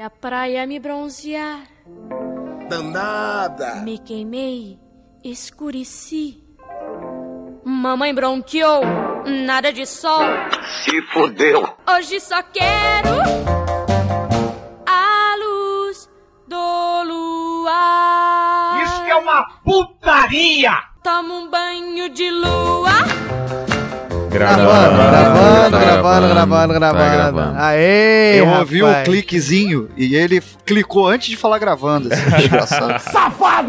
E a praia me bronzear. Danada! Me queimei, escureci. Mamãe bronqueou, nada de sol. Se fodeu! Hoje só quero a luz do luar. Isso que é uma putaria! Toma um banho de lua. Gravando, gravando, gravando, gravando, Tá gravando. gravando. Aê, Eu ouvi o cliquezinho e ele clicou antes de falar gravando, esse desgraçado.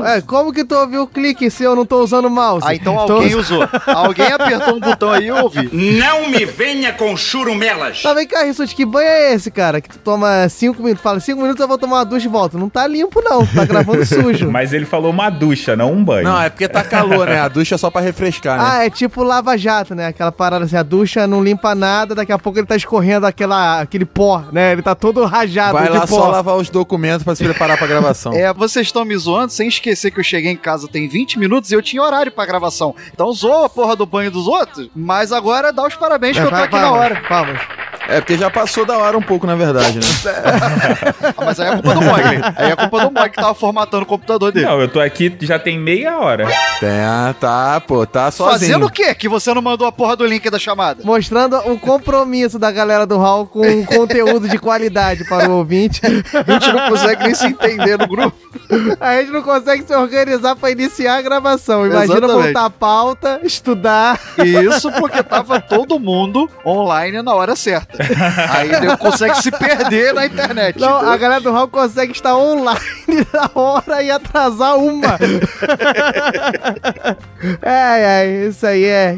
Ué, como que tu ouviu o clique se eu não tô usando o mouse? Ah, então Tô- alguém usou. Alguém apertou um botão aí e eu ouvi. Não me venha com churumelas! Tá, vem cá, Rissuti, que banho é esse, cara? Que tu toma 5 minutos, fala 5 minutos eu vou tomar uma ducha e volto. Não tá limpo, não. Tá gravando sujo. Mas ele falou uma ducha, não um banho. Não, é porque tá calor, né? A ducha é só pra refrescar, né? Ah, é tipo lava-jato, né? Aquela parada assim, a ducha não limpa nada, daqui a pouco ele tá escorrendo aquela, aquele pó, né? Ele tá todo rajado Vai de lá pó. só lavar os documentos pra se preparar pra gravação. É, vocês estão me zoando sem esquecer que eu cheguei em casa tem 20 minutos e eu tinha horário pra gravação. Então zoa a porra do banho dos outros, mas agora dá os parabéns que eu tô aqui na hora. Palmas. É porque já passou da hora um pouco, na verdade, né? Ah, mas aí é culpa do Mogli. Aí é culpa do Mogli que tava formatando o computador dele. Não, eu tô aqui já tem meia hora. Tá, tá, pô, tá sozinho. Fazendo o quê? Que você não mandou a porra do link da chamada? Mostrando o compromisso da galera do Hall com um conteúdo de qualidade para o ouvinte. A gente não consegue nem se entender no grupo. A gente não consegue se organizar para iniciar a gravação. Imagina Exatamente. montar a pauta, estudar. Isso porque tava todo mundo online na hora certa. Aí ele consegue se perder na internet. Não, a galera do Hall consegue estar online na hora e atrasar uma. ai, ai, isso aí é.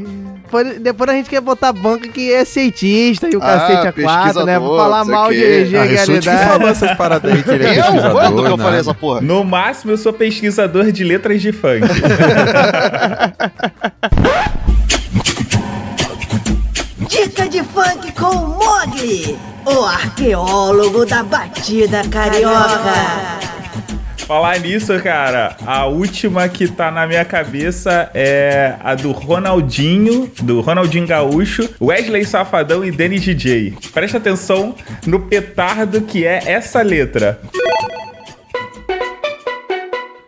Depois, a gente quer botar banca que é cientista e o Ah, cacete a quatro, né? pesquisador, Falar mal de energia Ah, que realidade. falou essas paradas aí que ele é Eu? pesquisador, Quando que eu nada. falei essa porra? No máximo, eu sou pesquisador de letras de funk. Funk com o Mogli, o arqueólogo da batida carioca. Falar nisso, cara, a última que tá na minha cabeça é a do Ronaldinho, do Ronaldinho Gaúcho, Wesley Safadão e Danny DJ. Presta atenção no petardo que é essa letra.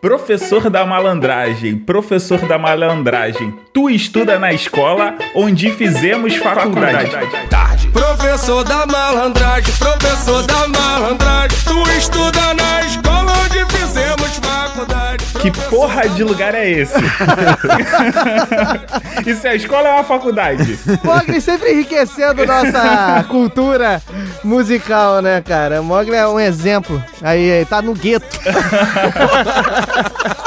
Professor da malandragem, professor da malandragem, tu estuda na escola onde fizemos faculdade. Professor da malandragem, professor da malandragem, tu estuda na escola. Que porra de lugar é esse? Isso é a escola ou é uma faculdade? Mogli sempre enriquecendo nossa cultura musical, né, cara? Mogli é um exemplo. Aí, aí, tá no gueto.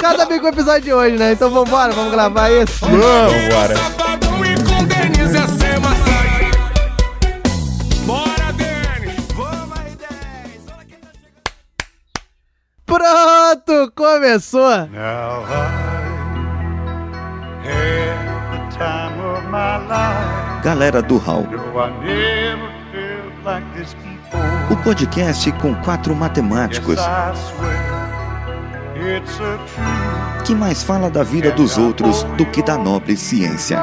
Cada vez com o episódio de hoje, né? Então vambora, vamos gravar isso. Denise é sem massagem. Bora, Denis! Vamos aí, Denis! Pronto, começou. Now I had the time of my life. Galera do Hall, No, I never felt like this before. o podcast com quatro matemáticos Yes, I swear it's a truth. que mais fala da vida dos outros do que da nobre ciência.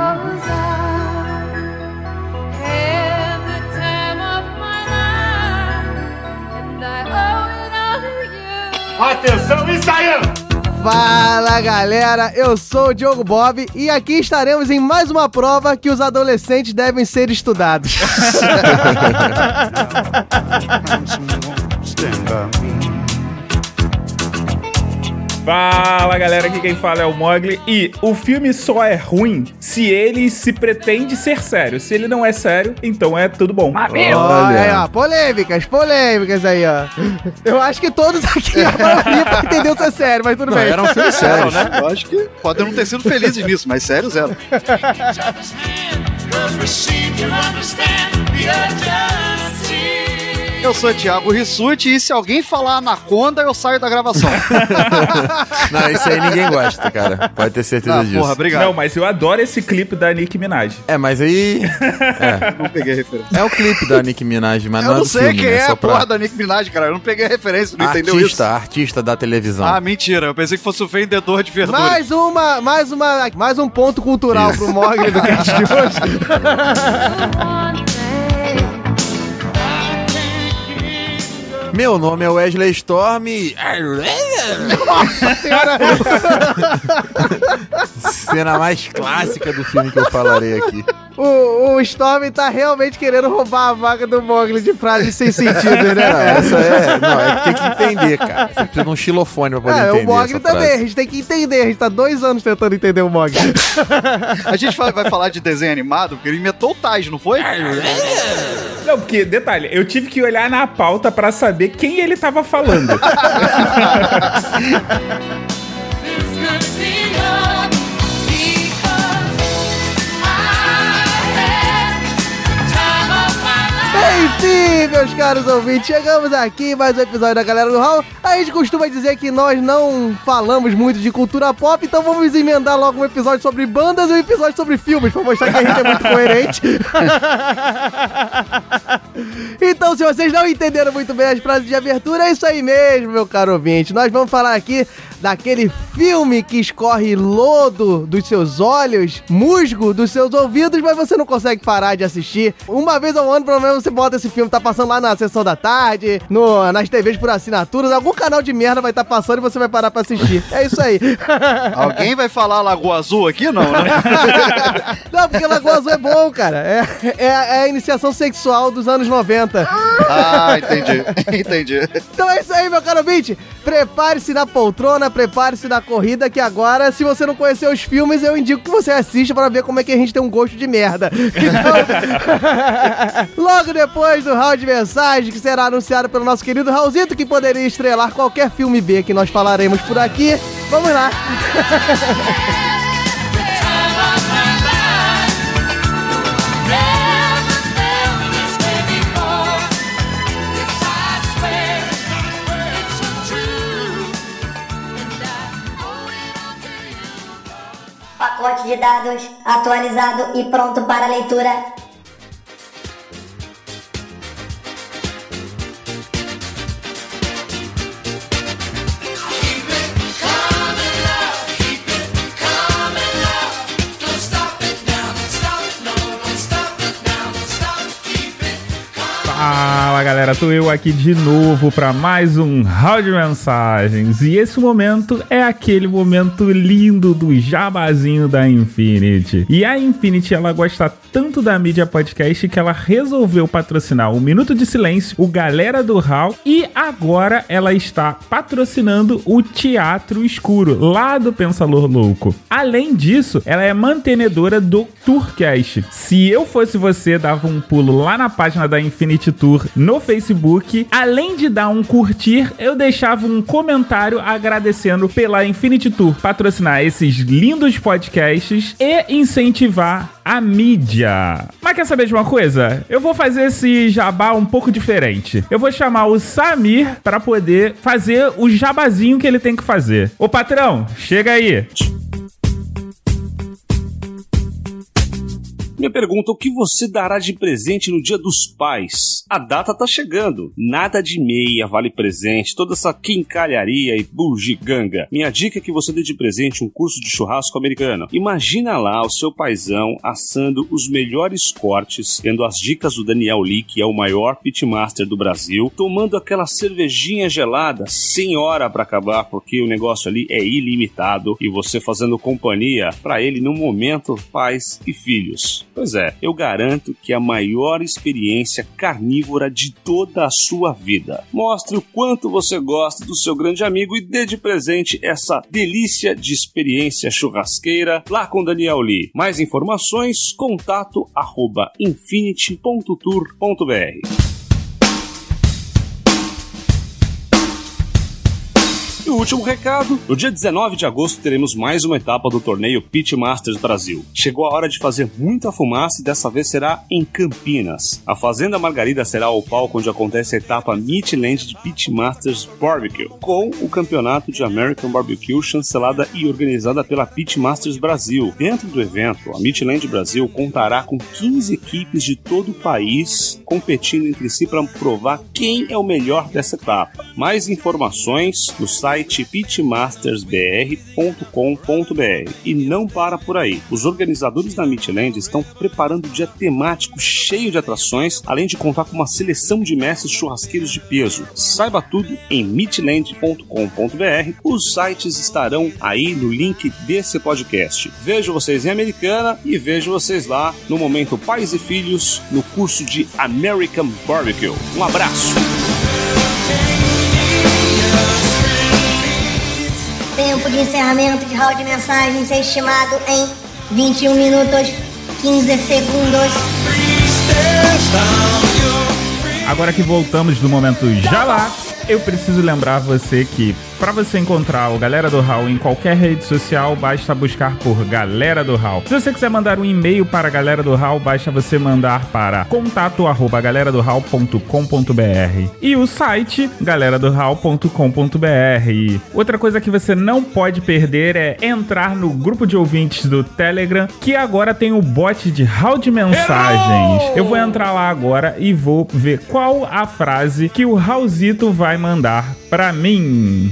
Atenção, ensaiando! Fala galera, eu sou o Diogo Bob e aqui estaremos em mais uma prova que os adolescentes devem ser estudados. Fala galera, aqui quem fala é o Mogli. E o filme só é ruim se ele se pretende ser sério. Se ele não é sério, então é tudo bom. Olha aí, ó, polêmicas, polêmicas aí, ó. Eu acho que todos aqui, a maioria entendeu se é sério, mas tudo Não, bem. era um filme sério, né? Eu acho que podem não ter sido felizes nisso, mas sério, zero. Eu sou o Thiago Rissuti e se alguém falar anaconda, eu saio da gravação. Não, isso aí ninguém gosta, cara. Pode ter certeza Ah, disso. porra, obrigado. Não, mas eu adoro esse clipe da Nicki Minaj. É, mas aí. Não peguei a referência. É o clipe da Nicki Minaj, mas Eu não é não do sei filme, quem né? é a pra- porra da Nick Minaj, cara. Eu não peguei a referência, não entendeu Artista, isso? artista da televisão. Ah, mentira. Eu pensei que fosse o vendedor de verduras. Mais uma, mais uma, mais um ponto cultural pro Mogli do cast de hoje. Meu nome é Wesley Storm. Nossa senhora! Cena mais clássica do filme que eu falarei aqui. O, o Storm tá realmente querendo roubar a vaga do Mogli de frases sem sentido, né? Não, essa é. Não, é que tem que entender, cara. Você precisa de um xilofone pra poder É, entender. o Mogli essa também, frase. a gente tem que entender. A gente tá dois anos tentando entender o Mogli. A gente vai, vai falar de desenho animado, porque ele inventou o Tais, não foi? Não, porque, detalhe, eu tive que olhar na pauta pra saber quem ele tava falando. Enfim, meus caros ouvintes, chegamos aqui em mais um episódio da Galera do Hall. A gente costuma dizer que nós não falamos muito de cultura pop, então vamos emendar logo um episódio sobre bandas e um episódio sobre filmes, pra mostrar que a gente é muito coerente. então, se vocês não entenderam muito bem as frases de abertura, é isso aí mesmo, meu caro ouvinte. Nós vamos falar aqui daquele filme que escorre lodo dos seus olhos, musgo dos seus ouvidos, mas você não consegue parar de assistir. Uma vez ao ano, pelo menos, você bota esse filme, tá passando lá na sessão da tarde, no, nas TVs por assinaturas, algum canal de merda vai estar passando e você vai parar pra assistir. É isso aí. Alguém vai falar Lagoa Azul aqui? Não, né? não, porque Lagoa Azul é bom, cara. É, é, é a iniciação sexual dos anos 90. Ah, entendi. Entendi. Então é isso aí, meu caro ouvinte. Prepare-se na poltrona, prepare-se na corrida, que agora, se você não conhecer os filmes, eu indico que você assista para ver como é que a gente tem um gosto de merda. Então, logo depois do round de mensagem, que será anunciado pelo nosso querido Raulzito, que poderia estrelar qualquer filme B que nós falaremos por aqui. Vamos lá. Pacote de dados atualizado e pronto para leitura. Fala galera, tô eu aqui de novo para mais um round de mensagens. E esse momento é aquele momento lindo do jabazinho da Infinity. E a Infinity ela gosta tanto da mídia podcast que ela resolveu patrocinar o Minuto de Silêncio, o Galera do Hall e agora ela está patrocinando o Teatro Escuro lá do Pensador Louco. Além disso, ela é mantenedora do Tourcast. Se eu fosse você, dava um pulo lá na página da Infinity Tour no Facebook. Além de dar um curtir, eu deixava um comentário agradecendo pela Infinity Tour patrocinar esses lindos podcasts e incentivar a mídia. Mas quer saber de uma coisa? Eu vou fazer esse jabá um pouco diferente. Eu vou chamar o Samir para poder fazer o jabazinho que ele tem que fazer. Ô patrão, chega aí. Minha pergunta: o que você dará de presente no Dia dos Pais? A data tá chegando. Nada de meia, vale presente, toda essa quincalharia e bugiganga. Minha dica é que você dê de presente um curso de churrasco americano. Imagina lá o seu paizão assando os melhores cortes, tendo as dicas do Daniel Lee, que é o maior pitmaster do Brasil, tomando aquela cervejinha gelada, sem hora para acabar, porque o negócio ali é ilimitado e você fazendo companhia para ele no momento, pais e filhos. Pois é, eu garanto que é a maior experiência carnívora de toda a sua vida. Mostre o quanto você gosta do seu grande amigo e dê de presente essa delícia de experiência churrasqueira lá com Daniel Lee. Mais informações, contato arroba infinity.tour.br. E o último recado: no dia 19 de agosto teremos mais uma etapa do torneio Pit Masters Brasil. Chegou a hora de fazer muita fumaça e dessa vez será em Campinas. A Fazenda Margarida será o palco onde acontece a etapa Meatland de Pit Masters Barbecue, com o campeonato de American Barbecue chancelada e organizada pela Pit Masters Brasil. Dentro do evento, a Meatland Brasil contará com 15 equipes de todo o país competindo entre si para provar quem é o melhor dessa etapa. Mais informações no site site pitmastersbr.com.br. E não para por aí. Os organizadores da Meatland estão preparando um dia temático cheio de atrações, além de contar com uma seleção de mestres churrasqueiros de peso. Saiba tudo em meatland.com.br. Os sites estarão aí no link desse podcast. Vejo vocês em Americana e vejo vocês lá no momento Pais e Filhos no curso de American Barbecue. Um abraço! Tempo de encerramento de round de mensagens é estimado em 21 minutos 15 segundos. Agora que voltamos do momento já lá, eu preciso lembrar você que para você encontrar o Galera do Hall em qualquer rede social, basta buscar por Galera do Hall. Se você quiser mandar um e-mail para a Galera do Hall, basta você mandar para contato arroba galeradohall.com.br e o site galeradohall.com.br. Outra coisa que você não pode perder é entrar no grupo de ouvintes do Telegram, que agora tem o bot de Hall de mensagens. Eu vou entrar lá agora e vou ver qual a frase que o Raulzito vai mandar para mim.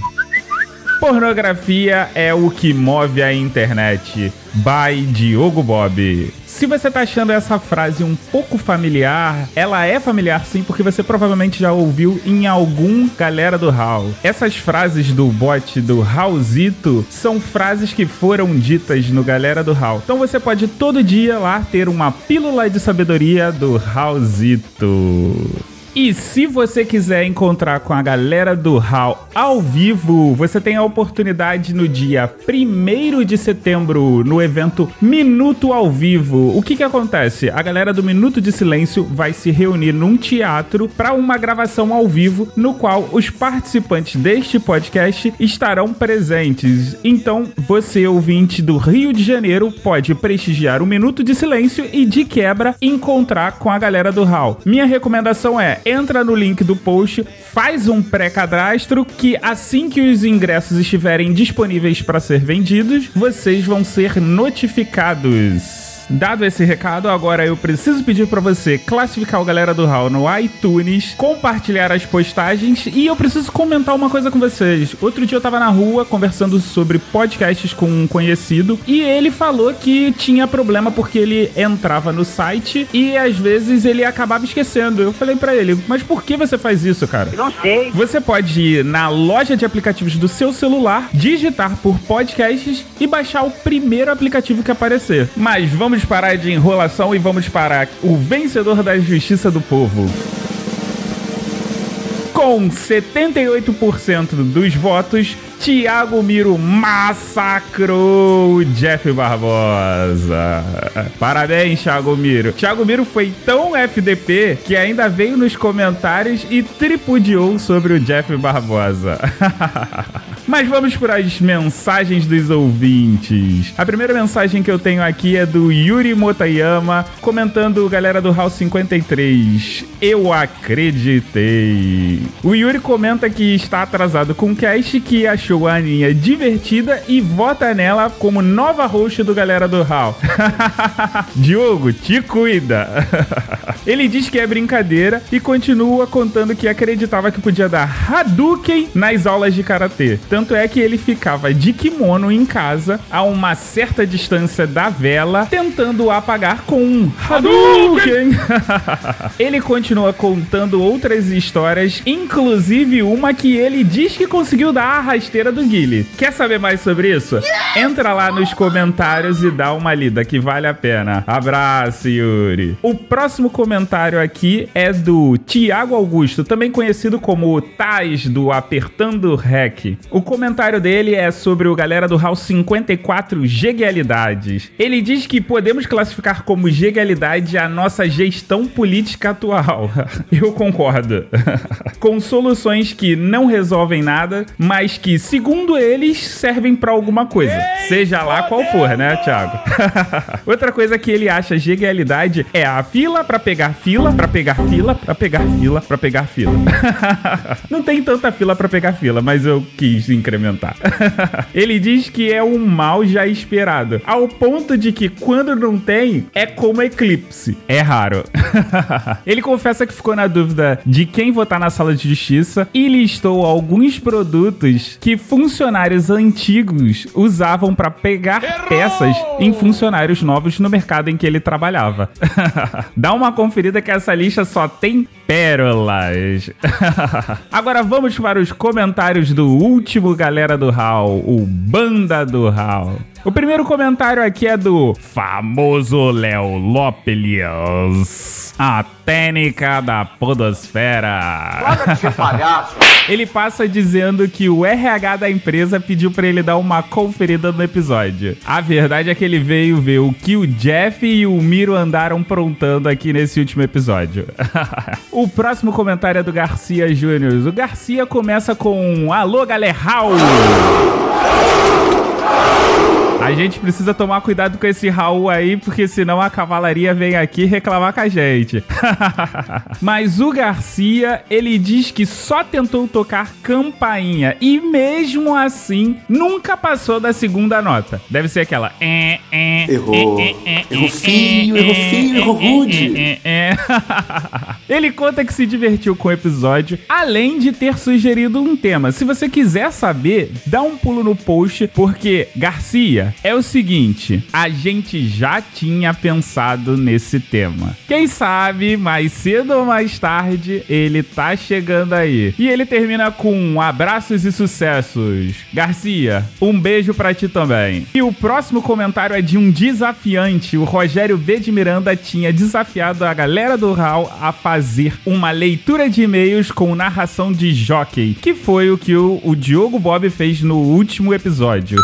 Pornografia é o que move a internet. By Diogo Bob. Se você tá achando essa frase um pouco familiar, ela é familiar sim, porque você provavelmente já ouviu em algum galera do Hall. Essas frases do bot do Raulzito são frases que foram ditas no galera do Hall. Então você pode todo dia lá ter uma pílula de sabedoria do Raulzito. E se você quiser encontrar com a galera do HAL ao vivo, você tem a oportunidade no dia 1 de setembro, no evento Minuto ao Vivo. O que que acontece? A galera do Minuto de Silêncio vai se reunir num teatro para uma gravação ao vivo, no qual os participantes deste podcast estarão presentes. Então, você, ouvinte do Rio de Janeiro, pode prestigiar o Minuto de Silêncio e, de quebra, encontrar com a galera do HAL. Minha recomendação é entra no link do post, faz um pré-cadastro que assim que os ingressos estiverem disponíveis para ser vendidos, vocês vão ser notificados. Dado esse recado, agora eu preciso pedir para você classificar o Galera do Hall no iTunes, compartilhar as postagens e eu preciso comentar uma coisa com vocês. Outro dia eu tava na rua conversando sobre podcasts com um conhecido e ele falou que tinha problema porque ele entrava no site e às vezes ele acabava esquecendo. Eu falei para ele, mas por que você faz isso, cara? Não sei. Você pode ir na loja de aplicativos do seu celular, digitar por podcasts e baixar o primeiro aplicativo que aparecer. Mas vamos parar de enrolação e vamos para o vencedor da justiça do povo. Com 78% dos votos, Tiago Miro massacrou Jeff Barbosa. Parabéns, Thiago Miro. Thiago Miro foi tão FDP que ainda veio nos comentários e tripudiou sobre o Jeff Barbosa. Mas vamos para as mensagens dos ouvintes. A primeira mensagem que eu tenho aqui é do Yuri Motayama, comentando galera do House 53. Eu acreditei. O Yuri comenta que está atrasado com o cast, que achou a Aninha divertida e vota nela como nova host do galera do Hall. Diogo, te cuida. Ele diz que é brincadeira e continua contando que acreditava que podia dar Hadouken nas aulas de karatê. Tanto é que ele ficava de kimono em casa, a uma certa distância da vela, tentando apagar com um Hadouken. ele continua contando outras histórias, inclusive uma que ele diz que conseguiu dar a rasteira do Guile. Quer saber mais sobre isso? Entra lá nos comentários e dá uma lida que vale a pena. Abraço, Yuri. O próximo comentário aqui é do Tiago Augusto, também conhecido como Tais do Apertando Rec. O comentário dele é sobre o galera do House 54 Gegalidades. Ele diz que podemos classificar como gegalidade a nossa gestão política atual. Eu concordo. Com soluções que não resolvem nada, mas que, segundo eles, servem para alguma coisa. Seja lá qual for, né, Thiago? Outra coisa que ele acha gegalidade é a fila para pegar fila, para pegar fila, para pegar fila, para pegar fila. não tem tanta fila para pegar fila, mas eu quis difícil incrementar. Ele diz que é um mal já esperado, ao ponto de que quando não tem, é como eclipse. É raro. Ele confessa que ficou na dúvida de quem votar na sala de justiça e listou alguns produtos que funcionários antigos usavam para pegar peças em funcionários novos no mercado em que ele trabalhava. Dá uma conferida que essa lista só tem pérolas. Agora vamos para os comentários do último galera do Hall, o Banda do Hall. O primeiro comentário aqui é do famoso Léo Lopelius. A técnica da podosfera. Ele passa dizendo que o RH da empresa pediu para ele dar uma conferida no episódio. A verdade é que ele veio ver o que o Jeff e o Miro andaram prontando aqui nesse último episódio. o próximo comentário é do Garcia Júnior. O Garcia começa com Alô, galera! A gente precisa tomar cuidado com esse Raul aí, porque senão a cavalaria vem aqui reclamar com a gente. Mas o Garcia, ele diz que só tentou tocar campainha e mesmo assim nunca passou da segunda nota. Deve ser aquela. É, é, Errou. Errou feio, errou feio, errou rude. Ele conta que se divertiu com o episódio, além de ter sugerido um tema. Se você quiser saber, dá um pulo no post, porque Garcia, é o seguinte, a gente já tinha pensado nesse tema. Quem sabe, mais cedo ou mais tarde, ele tá chegando aí. E ele termina com abraços e sucessos. Garcia, um beijo pra ti também. E o próximo comentário é de um desafiante. O Rogério B. de Miranda tinha desafiado a galera do RAL a fazer uma leitura de e-mails com narração de jockey, que foi o que o, o Diogo Bob fez no último episódio.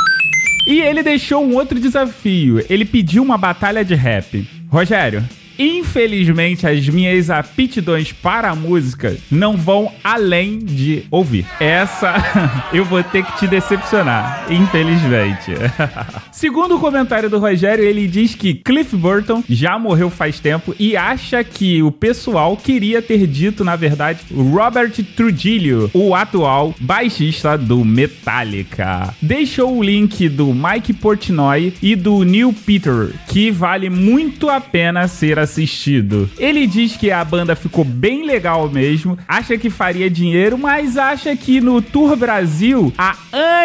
E ele deixou um outro desafio. Ele pediu uma batalha de rap. Rogério, Infelizmente, as minhas aptidões para a música não vão além de ouvir. Essa eu vou ter que te decepcionar, infelizmente. Segundo o comentário do Rogério, ele diz que Cliff Burton já morreu faz tempo e acha que o pessoal queria ter dito, na verdade, Robert Trujillo, o atual baixista do Metallica. Deixou o link do Mike Portnoy e do Neil Peter, que vale muito a pena ser assistido. Ele diz que a banda ficou bem legal mesmo, acha que faria dinheiro, mas acha que no Tour Brasil a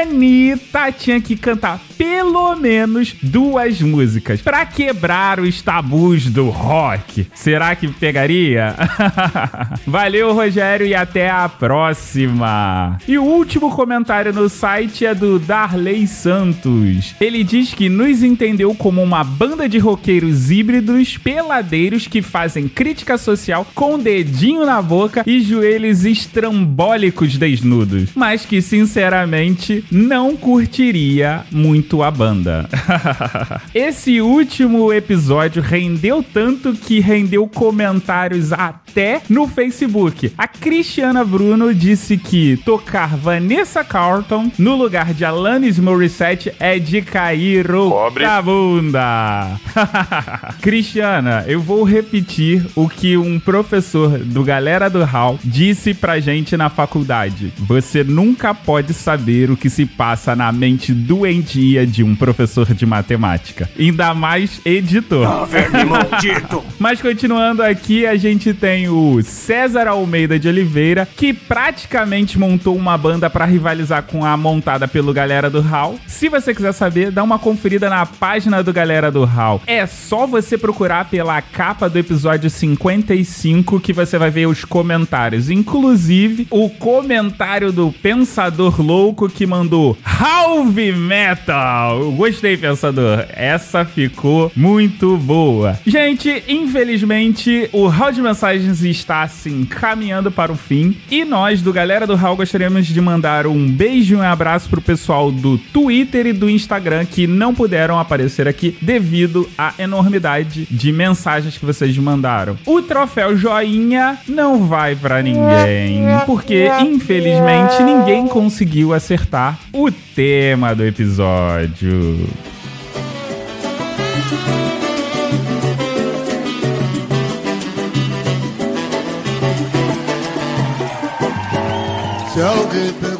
Anitta tinha que cantar pelo menos duas músicas para quebrar os tabus do rock. Será que pegaria? Valeu, Rogério, e até a próxima. E o último comentário no site é do Darley Santos. Ele diz que nos entendeu como uma banda de roqueiros híbridos que fazem crítica social com dedinho na boca e joelhos estrambólicos desnudos, mas que sinceramente não curtiria muito a banda. Esse último episódio rendeu tanto que rendeu comentários até no Facebook. A Cristiana Bruno disse que tocar Vanessa Carlton no lugar de Alanis Morissette é de cair o Pobre. da bunda. Cristiana, eu vou repetir o que um professor do Galera do Hall disse pra gente na faculdade. Você nunca pode saber o que se passa na mente doentia de um professor de matemática. Ainda mais editor. maldito. Mas continuando aqui, a gente tem o César Almeida de Oliveira, que praticamente montou uma banda pra rivalizar com a montada pelo Galera do Hall. Se você quiser saber, dá uma conferida na página do Galera do Hall. É só você procurar pela capa do episódio 55 que você vai ver os comentários. Inclusive, o comentário do Pensador Louco que mandou Halve Metal. Gostei, Pensador. Essa ficou muito boa. Gente, infelizmente, o Hall de Mensagens está assim caminhando para o fim. E nós, do Galera do Hall, gostaríamos de mandar um beijo e um abraço pro pessoal do Twitter e do Instagram que não puderam aparecer aqui devido à enormidade de mensagens que vocês mandaram. O troféu joinha não vai pra ninguém, porque infelizmente ninguém conseguiu acertar o tema do episódio. Se alguém perguntar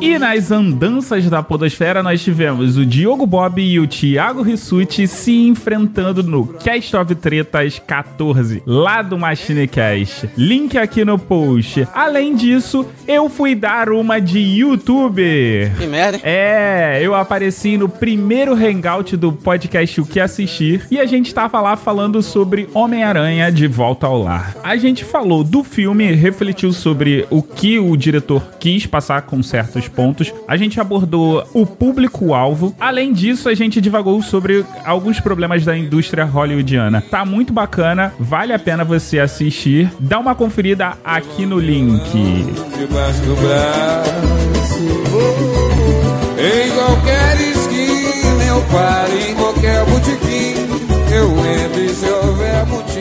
E nas andanças da podosfera nós tivemos o Diogo Bob e o Thiago Rissuti se enfrentando no Cast of Tretas 14, lá do MachineCast. Link aqui no post. Além disso, eu fui dar uma de youtuber. Que merda. hein? É, eu apareci no primeiro hangout do podcast O Que Assistir e a gente tava lá falando sobre Homem-Aranha de Volta ao Lar. A gente falou do filme, refletiu sobre o que o diretor quis passar com certos pontos. A gente abordou o público-alvo. Além disso, a gente divagou sobre alguns problemas da indústria hollywoodiana. Tá muito bacana, vale a pena você assistir. Dá uma conferida aqui no link. Debaixo do braço. Em qualquer esquina eu paro, em qualquer botequim eu entro e se houver motivo.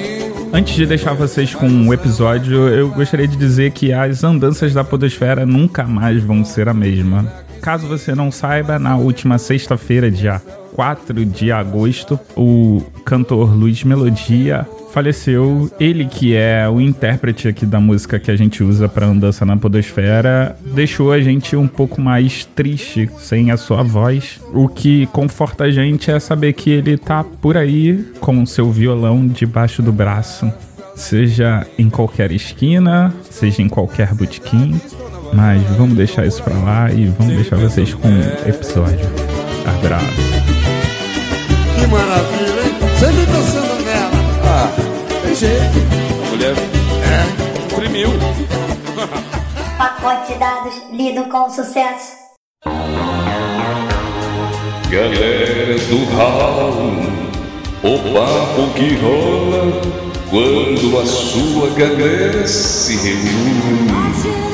Antes de deixar vocês com um episódio, eu gostaria de dizer que as andanças da Podosfera nunca mais vão ser a mesma. Caso você não saiba, na última sexta-feira, dia 4 de agosto, o cantor Luiz Melodia faleceu. Ele, que é o intérprete aqui da música que a gente usa para andança na Podosfera, deixou a gente um pouco mais triste sem a sua voz. O que conforta a gente é saber que ele tá por aí com o seu violão debaixo do braço. Seja em qualquer esquina, seja em qualquer botequim. Mas vamos deixar isso pra lá e vamos deixar vocês com o episódio. Abraço. Que maravilha, hein? Sempre dançando nela. Ah, tem jeito. A mulher é, imprimiu. Pacote de dados lido com sucesso. Galera do ralo, o papo que rola quando a sua galera se reúne.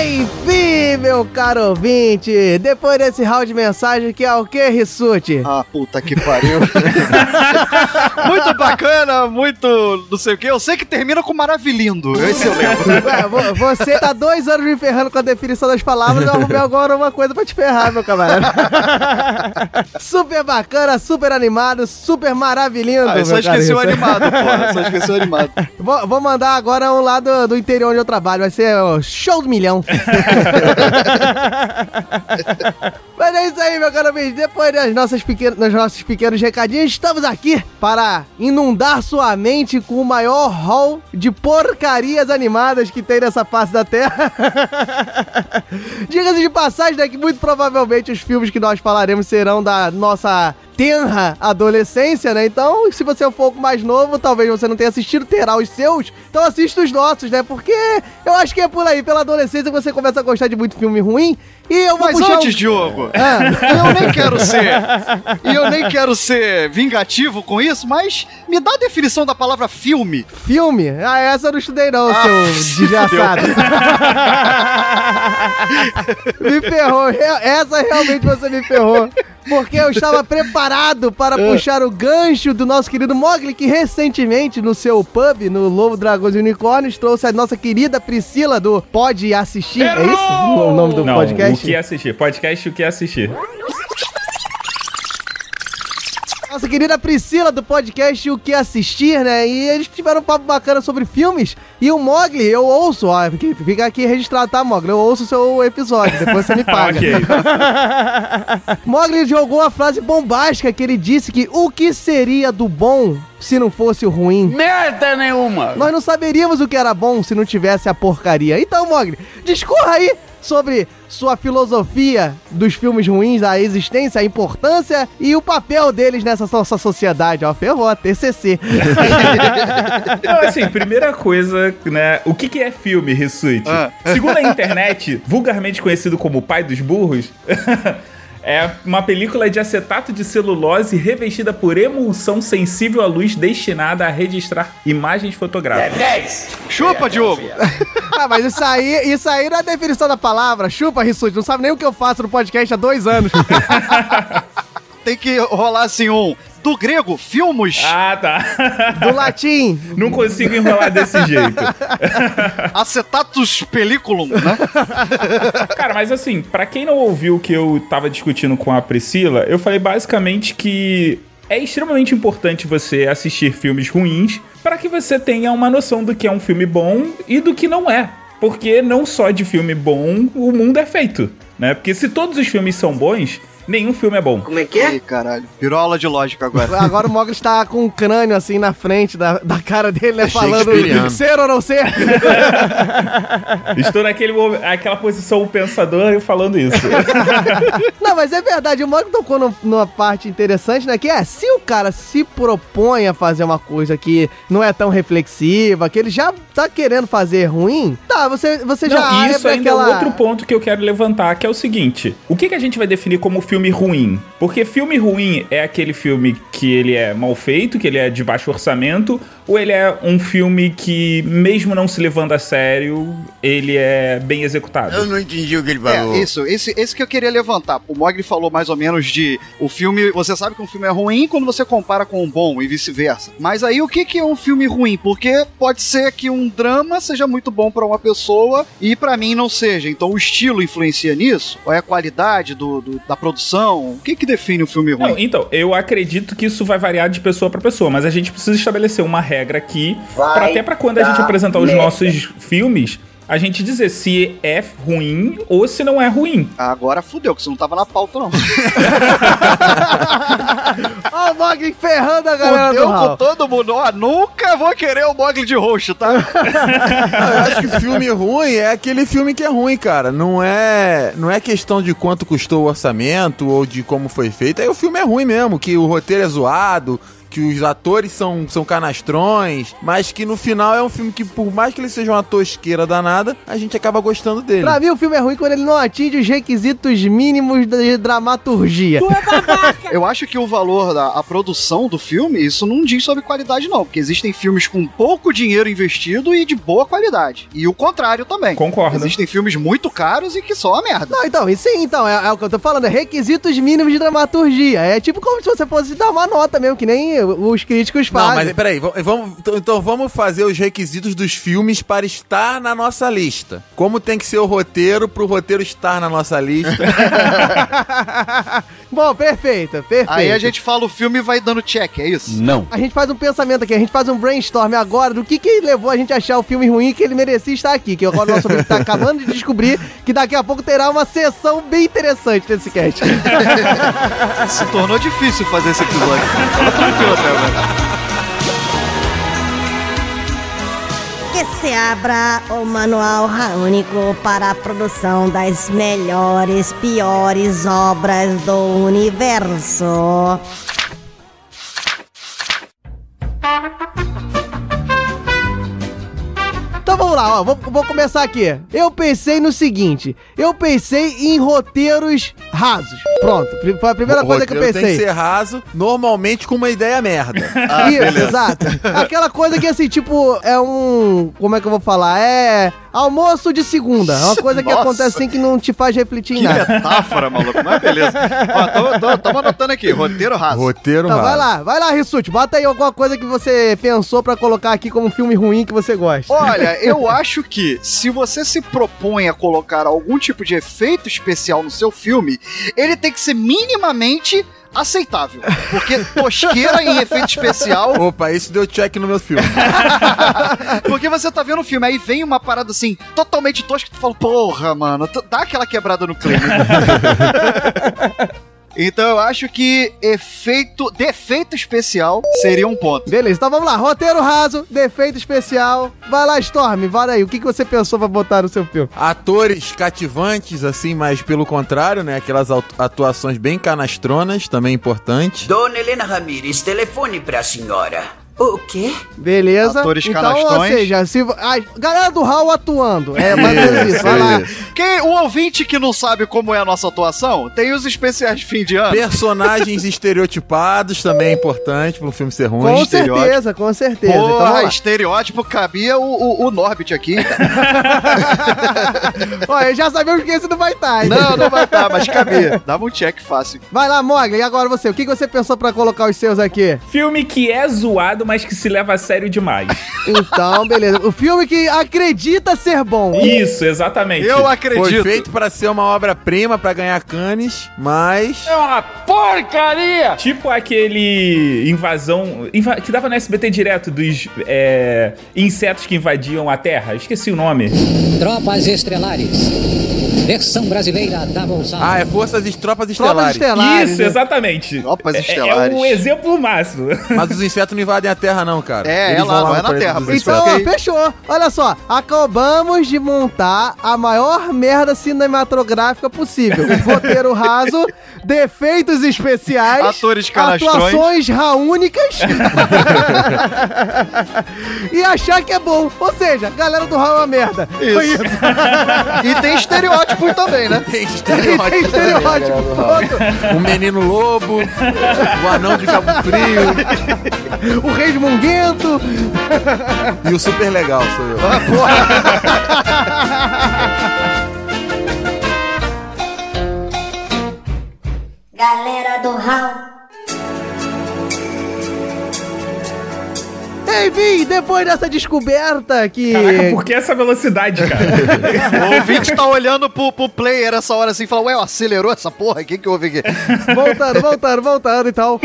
Hey. Enfim, meu caro ouvinte, depois desse round de mensagem que é o que, Rissuti? Ah, puta que pariu. muito bacana, muito não sei o que. Eu sei que termina com maravilhindo. Esse eu lembro. Ué, vo- você tá dois anos me ferrando com a definição das palavras, eu arrumei agora uma coisa pra te ferrar, meu camarada. super bacana, super animado, super maravilhindo. Ah, eu só esqueci o animado, porra. Só esqueci o animado. Vou, vou mandar agora um lá do, do interior onde eu trabalho. Vai ser o show do milhão. Mas é isso aí, meu caro amigo. Depois das nossas pequenas, dos nossos pequenos recadinhos, estamos aqui para inundar sua mente com o maior hall de porcarias animadas que tem nessa face da Terra. Diga-se de passagem, né, que muito provavelmente os filmes que nós falaremos serão da nossa tenra adolescência, né? Então, se você é um pouco mais novo, talvez você não tenha assistido, terá os seus. Então assista os nossos, né? Porque eu acho que é por aí, pela adolescência, você começa a gostar de muito filme ruim. E eu vou Mas puxar antes, um... Diogo, Ah. eu nem quero ser. E eu nem quero ser vingativo com isso, mas me dá a definição da palavra filme. Filme? Ah, essa eu não estudei não, Ah, seu se desgraçado. me ferrou. Re- Essa realmente você me ferrou. Porque eu estava preparado para É. puxar o gancho do nosso querido Mogli, que recentemente no seu pub, no Lobo, Dragões e Unicórnios, trouxe a nossa querida Priscila do Pode Assistir. É isso o nome do Não, podcast? O que assistir? Podcast o que assistir. Nossa querida Priscila do podcast O Que Assistir, né? E eles tiveram um papo bacana sobre filmes. E o Mogli, eu ouço, ó, fica- aqui registrado, tá, Mogli? Eu ouço o seu episódio, depois você me paga. Ok. Mogli jogou uma frase bombástica que ele disse que o que seria do bom se não fosse o ruim? Merda nenhuma! Nós não saberíamos o que era bom se não tivesse a porcaria. Então, Mogli, discorra aí sobre sua filosofia dos filmes ruins, a existência, a importância e o papel deles nessa nossa sociedade. Ó, ferrou, a TCC. Não, assim, primeira coisa, né? O que, que é filme, Rissuti? Ah. Segundo a internet, vulgarmente conhecido como o pai dos burros, é uma película de acetato de celulose revestida por emulsão sensível à luz destinada a registrar imagens fotográficas. Chupa, Diogo! ah, mas isso aí, isso aí não é a definição da palavra. Chupa, Rissuti, não sabe nem o que eu faço no podcast há dois anos. Tem que rolar assim um. Do grego, filmos. Ah, tá. Do latim. Não consigo enrolar desse jeito. Acetatus pelliculum, né? Cara, mas assim, pra quem não ouviu o que eu tava discutindo com a Priscila, eu falei basicamente que é extremamente importante você assistir filmes ruins para que você tenha uma noção do que é um filme bom e do que não é. Porque não só de filme bom o mundo é feito, né? Porque se todos os filmes são bons, nenhum filme é bom. Como é que é? Ih, caralho. Virou aula de lógica agora. Agora o Mogli está com o crânio assim na frente da, da cara dele, né? É falando ser ou não ser. Estou naquele momento, aquela posição pensador e falando isso. Não, mas é verdade, o Mogli tocou num- numa parte interessante, né? Que é, se o cara se propõe a fazer uma coisa que não é tão reflexiva, que ele já tá querendo fazer ruim, tá, você, você já Não, e isso ainda aquela... é outro ponto que eu quero levantar, que é o seguinte: o que, que a gente vai definir como filme ruim? Porque filme ruim é aquele filme que ele é mal feito, que ele é de baixo orçamento, ou ele é um filme que, mesmo não se levando a sério, ele é bem executado? não entendi o que ele É, isso, esse, esse que eu queria levantar. O Mogli falou mais ou menos de o filme. Você sabe que um filme é ruim quando você compara com um bom e vice-versa. Mas aí o que, que é um filme ruim? Porque pode ser que um drama seja muito bom pra uma pessoa e pra mim não seja. Então o estilo influencia nisso? Ou é a qualidade do, do- da produção? O que, que define um filme ruim? Não, então, eu acredito que isso vai variar de pessoa pra pessoa, mas a gente precisa estabelecer uma regra aqui, Vai pra até pra quando a gente apresentar os merda. nossos filmes, a gente dizer se é ruim ou se não é ruim. Agora fudeu, que isso não tava na pauta, não. Ó o Mogli ferrando a galera Fudeu do com todo mundo. Ó, nunca vou querer o Mogli de roxo, tá? Eu acho que filme ruim é aquele filme que é ruim, cara. Não é, não é questão de quanto custou o orçamento ou de como foi feito. Aí o filme é ruim mesmo, que o roteiro é zoado, que os atores são, são canastrões, mas que no final é um filme que, por mais que ele seja uma tosqueira danada, a gente acaba gostando dele. Pra mim, o filme é ruim quando ele não atinge os requisitos mínimos de dramaturgia. Eu acho que o valor da a produção do filme, isso não diz sobre qualidade, não. Porque existem filmes com pouco dinheiro investido e de boa qualidade. E o contrário também. Concordo. Existem filmes muito caros e que são uma merda. Não, então, e sim, então, é, é o que eu tô falando, é requisitos mínimos de dramaturgia. É tipo como se você fosse dar uma nota mesmo, que nem os críticos Não, fazem. mas peraí, vamos, então- então vamos fazer os requisitos dos filmes para estar na nossa lista. Como tem que ser o roteiro pro roteiro estar na nossa lista? Bom, perfeito, perfeito. Aí a gente fala o filme e vai dando check, é isso? Não. A gente faz um pensamento aqui, a gente faz um brainstorm agora do que que levou a gente a achar o filme ruim que ele merecia estar aqui. Que agora o nosso amigo tá acabando de descobrir que daqui a pouco terá uma sessão bem interessante desse cast. Se tornou difícil fazer esse episódio. Tranquilo. Que se abra o manual único para a produção das melhores, piores obras do universo. Vamos lá, ó, vou, vou começar aqui. Eu pensei no seguinte, eu pensei em roteiros rasos. Pronto, foi a primeira O coisa que eu pensei. Tem que ser raso, normalmente com uma ideia merda. Isso, exato. Aquela coisa que assim, tipo, é um. Como é que eu vou falar? É. Almoço de segunda. É uma coisa que Nossa. acontece assim que não te faz refletir em Que nada. metáfora, maluco. Mas beleza. Ó, tamo anotando aqui, roteiro raso. Roteiro Então, raso. vai lá, vai lá, Rissuti. Bota aí alguma coisa que você pensou pra colocar aqui como um filme ruim que você gosta. Olha, eu acho que se você se propõe a colocar algum tipo de efeito especial no seu filme, ele tem que ser minimamente aceitável. Porque tosqueira em efeito especial. Opa, isso deu check no meu filme. Porque você tá vendo o filme, aí vem uma parada assim, totalmente tosca, que tu fala, porra, mano, dá aquela quebrada no clima. Então eu acho que efeito, defeito especial seria um ponto. Beleza, então vamos lá. Roteiro raso, defeito especial. Vai lá, Storm, vai aí. O que, que você pensou pra botar no seu filme? Atores cativantes, assim, mas pelo contrário, né? Aquelas atuações bem canastronas, também importante. Dona Helena Ramírez, telefone pra senhora. O quê? Beleza. Atores então, ou canastrões. seja, se, a galera do Raul atuando. É mais ou menos isso. Vai lá. Quem, o ouvinte que não sabe como é a nossa atuação, tem os especiais de fim de ano. Personagens estereotipados também é importante para um filme ser ruim. Com certeza, com certeza. Então, Porra, lá. estereótipo cabia o, o, o Norbit aqui. Olha, já sabemos que esse não vai estar. hein? não, não vai estar, mas cabia. Dava um check fácil. Vai lá, Mogli. E agora você? O que, que você pensou pra colocar os seus aqui? Filme que é zoado, mas que se leva a sério demais. Então, beleza. O filme que acredita ser bom. Isso, exatamente. Eu acredito. Foi feito pra ser uma obra-prima, pra ganhar canes, mas... É uma porcaria! Tipo aquele invasão. inva- que dava no SBT direto dos é, insetos que invadiam a Terra. Esqueci o nome. Tropas Estelares. Versão brasileira da Bolsada. Ah, é Forças e Tropas Tropas Estelares. Estelares. Isso, exatamente. Tropas É- é, Estelares. É o exemplo máximo. Mas os insetos não invadem a Terra, não, cara. É, Eles é lá, não é na Terra, isso Então, ó, fechou. Olha só, acabamos de montar a maior merda cinematográfica possível. Roteiro raso, defeitos especiais, Atores canastrões. atuações raúnicas e achar que é bom. Ou seja, galera do Raul é uma merda. Foi Isso. E tem estereótipos também, né? Tem E tem estereótipo. estereótipo. Pronto. O menino lobo, o anão de Cabo Frio O rei de Munguento. e o super legal sou eu. Galera do Hall. Enfim, depois dessa descoberta que... Caraca, por que essa velocidade, cara? O ouvinte tá olhando pro, pro player essa hora assim e fala, ué, acelerou essa porra? O que que houve aqui? Voltando, voltando, voltando então.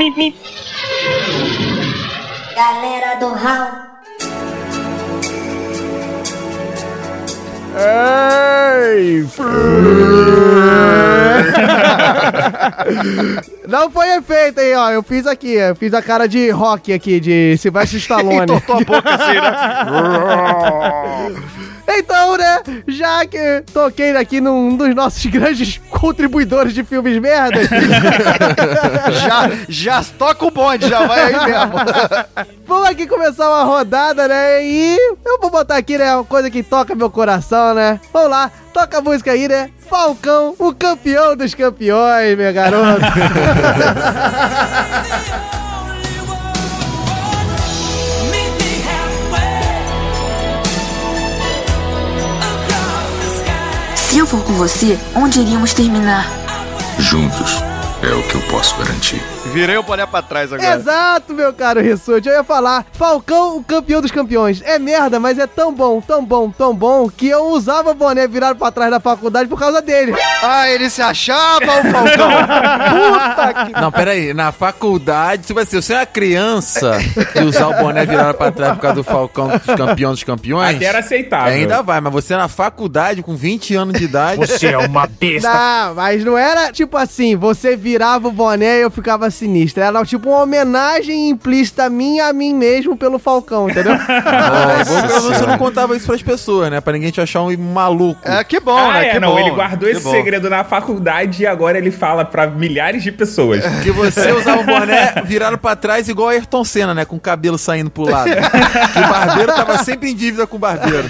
Galera do Hall. Ei! Não foi efeito, hein, ó. Eu fiz aqui, eu fiz a cara de rock aqui, de Sylvester Stallone. Entortou a boca assim, né? Então, né, já que toquei aqui num dos nossos grandes contribuidores de filmes merdas, já, já toca o bonde, já vai aí mesmo. vamos aqui começar uma rodada, né, e eu vou botar aqui, né, uma coisa que toca meu coração, né. Vamos lá, toca a música aí, né, Falcão, o campeão dos campeões, meu garoto. Se eu for com você, onde iríamos terminar? Juntos é o que eu posso garantir. Virei o boné pra trás agora. Exato, meu caro Rissuti. Eu ia falar, Falcão, o campeão dos campeões. É merda, mas é tão bom, tão bom, tão bom, que eu usava boné virado pra trás da faculdade por causa dele. Ah, ele se achava o Falcão. Puta que... Não, peraí, na faculdade, tipo assim, você é uma criança e usar o boné virado pra trás por causa do Falcão dos campeões dos campeões. Até era aceitável. Ainda vai, mas você na faculdade, com 20 anos de idade. Você é uma besta. Não, mas não era tipo assim, você virava o boné e eu ficava sinistro. Era tipo uma homenagem implícita minha a mim mesmo pelo Falcão, entendeu? É, bom que você não contava isso pras pessoas, né? Pra ninguém te achar um maluco. É, que bom, ah, né? é, que não, bom. ele guardou Que esse bom. segredo na faculdade e agora ele fala pra milhares de pessoas. Que você usava um boné virado pra trás igual Ayrton Senna, né? Com o cabelo saindo pro lado. que o barbeiro tava sempre em dívida com o barbeiro.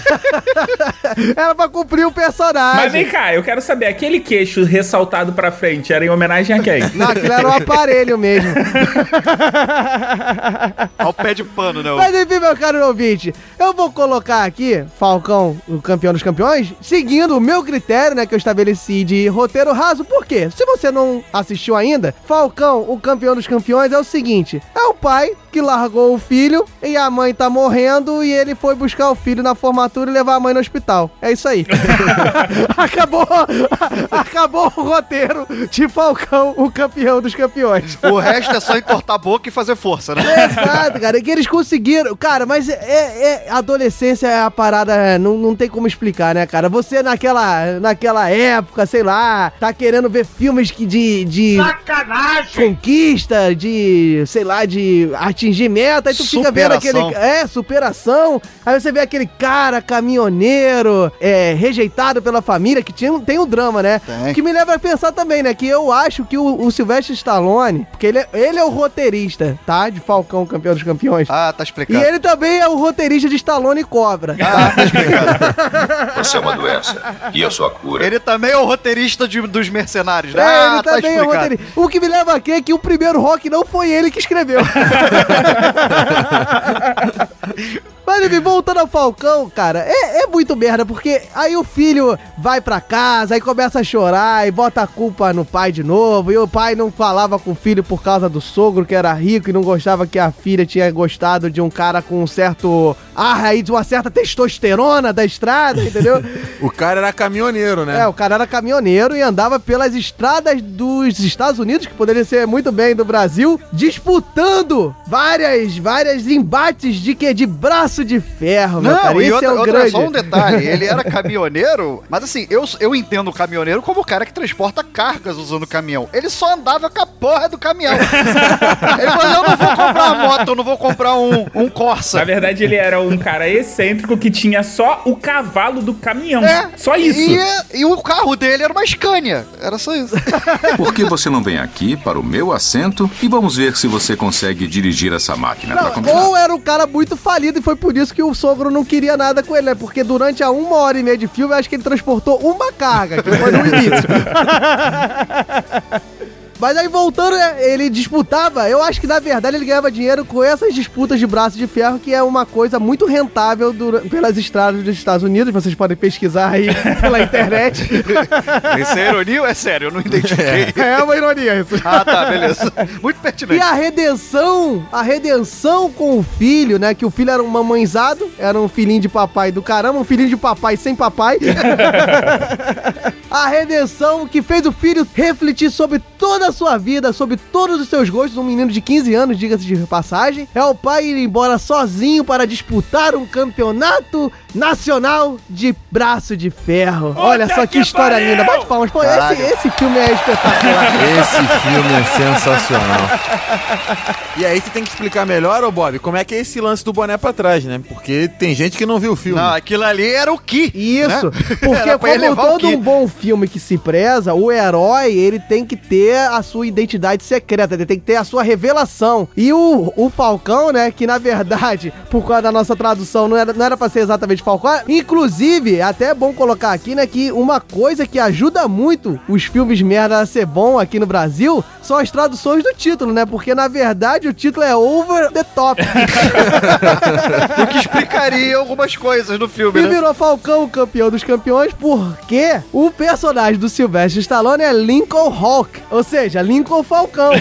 Era pra cumprir o personagem. Mas vem cá, eu quero saber, aquele queixo ressaltado pra frente era em homenagem a quem? Não, aquilo era um aparelho mesmo. Ao pé de pano, né? Mas enfim, meu caro ouvinte, eu vou colocar aqui Falcão, o campeão dos campeões, seguindo o meu critério, né, que eu estabeleci de roteiro raso. Por quê? Se você não assistiu ainda, Falcão, o campeão dos campeões, é o seguinte: é o pai que largou o filho e a mãe tá morrendo e ele foi buscar o filho na formatura e levar a mãe no hospital. É isso aí. acabou, acabou o roteiro de Falcão, o campeão dos campeões. O resto é só entortar a boca e fazer força, né? Exato, cara, que eles conseguiram. Cara, mas é, é- adolescência é a parada, é, não, não tem como explicar, né, cara? Você naquela, naquela época, sei lá, tá querendo ver filmes que de, de Sacanagem! conquista, de, sei lá, de atingir meta, aí tu fica vendo Superação. aquele. É, superação. Aí você vê aquele cara caminhoneiro, é, rejeitado pela família, que tinha, tem um drama, né? Tem. Que me leva a pensar também, né? Que eu acho que o, o Sylvester Stallone, porque ele é, ele é o roteirista, tá? De Falcão, campeão dos campeões. Ah, tá E explicado. ele também é o roteirista de Stallone e Cobra. Ah, tá explicado. Você é uma doença e eu sou a cura. Ele também é o roteirista de- dos mercenários, né? É, Ah, ele também é o roteirista. O que me leva a crer que o primeiro rock não foi ele que escreveu. Mas enfim, voltando ao Falcão, cara, é, é muito merda, porque aí o filho vai pra casa, aí começa a chorar e bota a culpa no pai de novo, e o pai não falava com o filho por causa do sogro, que era rico e não gostava que a filha tinha gostado de um cara com um certo ar aí, de uma certa testosterona da estrada, entendeu? O cara era caminhoneiro, né? É, o cara era caminhoneiro e andava pelas estradas dos Estados Unidos, que poderia ser muito bem do Brasil, disputando várias, várias embates de que de braço de ferro, meu Não, cara. e Esse outra, é o outra, grande. só um detalhe, ele era caminhoneiro, mas assim, eu, eu entendo o caminhoneiro como o cara que transporta cargas usando o caminhão. Ele só andava com a porra do caminhão. Ele falou, eu não vou comprar uma moto, eu não vou comprar um, um Corsa. Na verdade, ele era um cara excêntrico que tinha só o cavalo do caminhão. É, Só isso. E, e o carro dele era uma Scania. Era só isso. Por que você não vem aqui para o meu assento e vamos ver se você consegue dirigir essa máquina? Combinado? Ou era um cara muito falido e foi por isso que o sogro não queria nada com ele, né? Porque durante a uma hora e meia de filme, eu acho que ele transportou uma carga, que foi no início. Mas aí voltando, né, ele disputava, eu acho que na verdade ele ganhava dinheiro com essas disputas de braço de ferro, que é uma coisa muito rentável pelas estradas dos Estados Unidos, vocês podem pesquisar aí pela internet. Isso é ironia ou é sério? Eu não identifiquei. É uma ironia isso. Ah, tá, beleza. Muito pertinente. E a redenção, a redenção com o filho, né? Que o filho era um mamãezado, era um filhinho de papai do caramba, um filhinho de papai sem papai. a redenção que fez o filho refletir sobre toda a sua vida, sobre todos os seus gostos. Um menino de 15 anos, diga-se de passagem. É o pai ir embora sozinho para disputar um campeonato nacional de braço de ferro. Olha só que, história linda. Bate palmas. Pô, esse, esse filme é espetacular. Esse filme é sensacional. E aí você tem que explicar melhor, ô Bob, como é que é esse lance do boné pra trás, né? Porque tem gente que não viu o filme. Não, aquilo ali era o Ki. Isso, né? porque como todo um bom filme que se preza, o herói, ele tem que ter a sua identidade secreta, ele tem que ter a sua revelação. E o, o Falcão, né, que na verdade, por causa da nossa tradução, não era, não era pra ser exatamente Falcão. Inclusive, até é bom colocar aqui, né, que uma coisa que ajuda muito os filmes merda a ser bom aqui no Brasil são as traduções do título, né? Porque na verdade o título é Over the Top. O que explicaria algumas coisas no filme, E né? virou Falcão o campeão dos campeões porque o personagem do Sylvester Stallone é Lincoln Hawk, ou seja, Lincoln Falcão.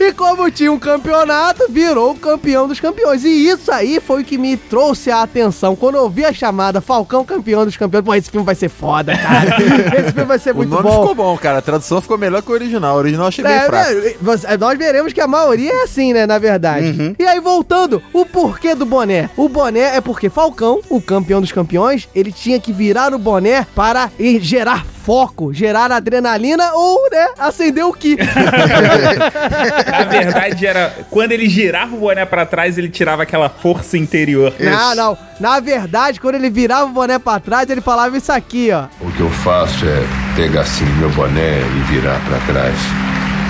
e como tinha um campeonato, virou o campeão dos campeões. E isso aí foi o que me trouxe a atenção. Quando eu vi a chamada Falcão campeão dos campeões, pô, esse filme vai ser foda, cara. esse filme vai ser O muito nome bom. ficou bom, cara. A tradução ficou melhor que o original. O original achei bem É, fraco. é, você- nós veremos que a maioria é assim, né, na verdade. E aí, voltando, o porquê do boné? O boné é porque Falcão, o campeão dos campeões, ele tinha que virar o boné para gerar foco, gerar adrenalina ou, né, acender o ki. Na verdade, era quando ele girava o boné pra trás, ele tirava aquela força interior. não, não. Na verdade, quando ele virava o boné pra trás, ele falava isso aqui, ó. O que eu faço é pegar assim meu boné e virar pra trás.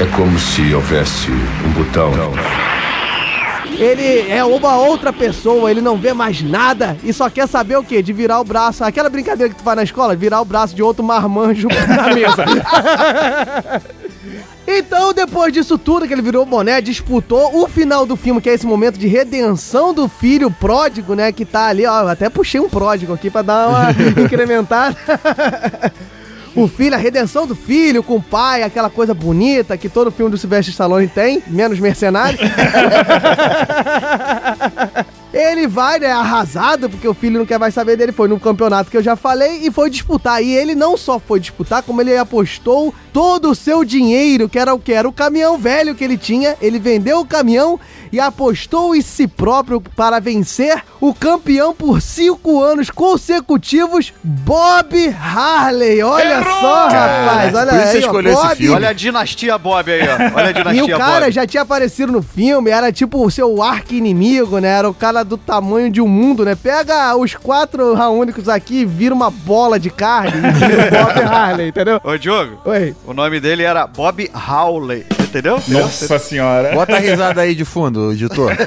É como se houvesse um botão. Ele é uma outra pessoa, ele não vê mais nada e só quer saber o quê? De virar o braço. Aquela brincadeira que tu faz na escola, virar o braço de outro marmanjo na mesa. Então, depois disso tudo, que ele virou boné, disputou o final do filme, que é esse momento de redenção do filho pródigo, né? Que tá ali, ó. eu Até puxei um pródigo aqui pra dar uma incrementada. O filho, a redenção do filho com o pai, aquela coisa bonita que todo filme do Sylvester Stallone tem, menos mercenário. Ele vai, né, arrasado, porque o filho não quer mais saber dele. Foi no campeonato que eu já falei e foi disputar. E ele não só foi disputar, como ele apostou todo o seu dinheiro, que era o que? Era o caminhão velho que ele tinha. Ele vendeu o caminhão e apostou em si próprio para vencer o campeão por cinco anos consecutivos, Bob Harley. Olha só, rapaz. Olha aí, ó, Bob. Olha a dinastia Bob aí, ó. Olha a E dinastia o cara Bob. já tinha aparecido no filme, era tipo o seu arqui-inimigo, né? Era o cara do tamanho de um mundo, né? Pega os quatro raúnicos aqui e vira uma bola de carne e vira o Bob Harley, entendeu? Ô, Diogo. Oi. O nome dele era Bob Howley. Entendeu? Nossa senhora. Bota a risada aí de fundo, editor.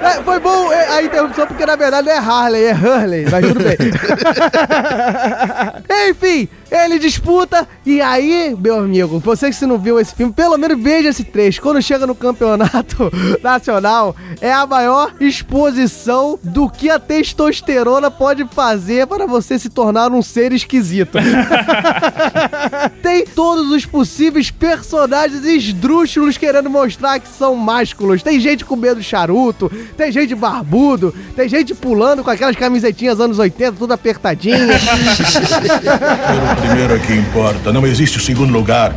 É, foi bom é, a interrupção, porque na verdade não é Harley, é Hurley, mas tudo bem. Enfim, Ele disputa e aí, meu amigo, você que se não viu esse filme, pelo menos veja esse trecho. Quando chega no campeonato nacional, é a maior exposição do que a testosterona pode fazer para você se tornar um ser esquisito. Tem todos os possíveis personagens esdrúxulos querendo mostrar que são másculos. Tem gente com medo de charuto, tem gente barbudo, tem gente pulando com aquelas camisetinhas anos 80, tudo apertadinha. O primeiro é que importa. Não existe segundo lugar.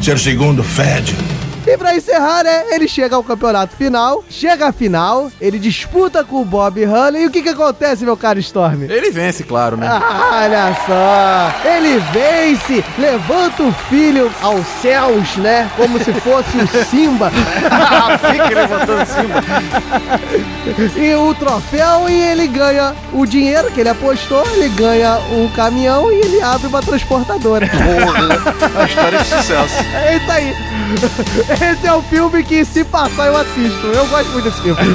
Ser segundo fede. E pra encerrar, né, ele chega ao campeonato final, chega à final, ele disputa com o Bob Hurley, e o que que acontece, meu caro Storm? Ele vence, claro, né? Ah, olha só, ele vence, levanta o filho aos céus, né, como se fosse o Simba. Fica levantando Simba. e o troféu, e ele ganha o dinheiro que ele apostou, ele ganha um caminhão e ele abre uma transportadora. Porra, a história de sucesso. É isso aí. Esse é o filme que, se passar, eu assisto. Eu gosto muito desse filme.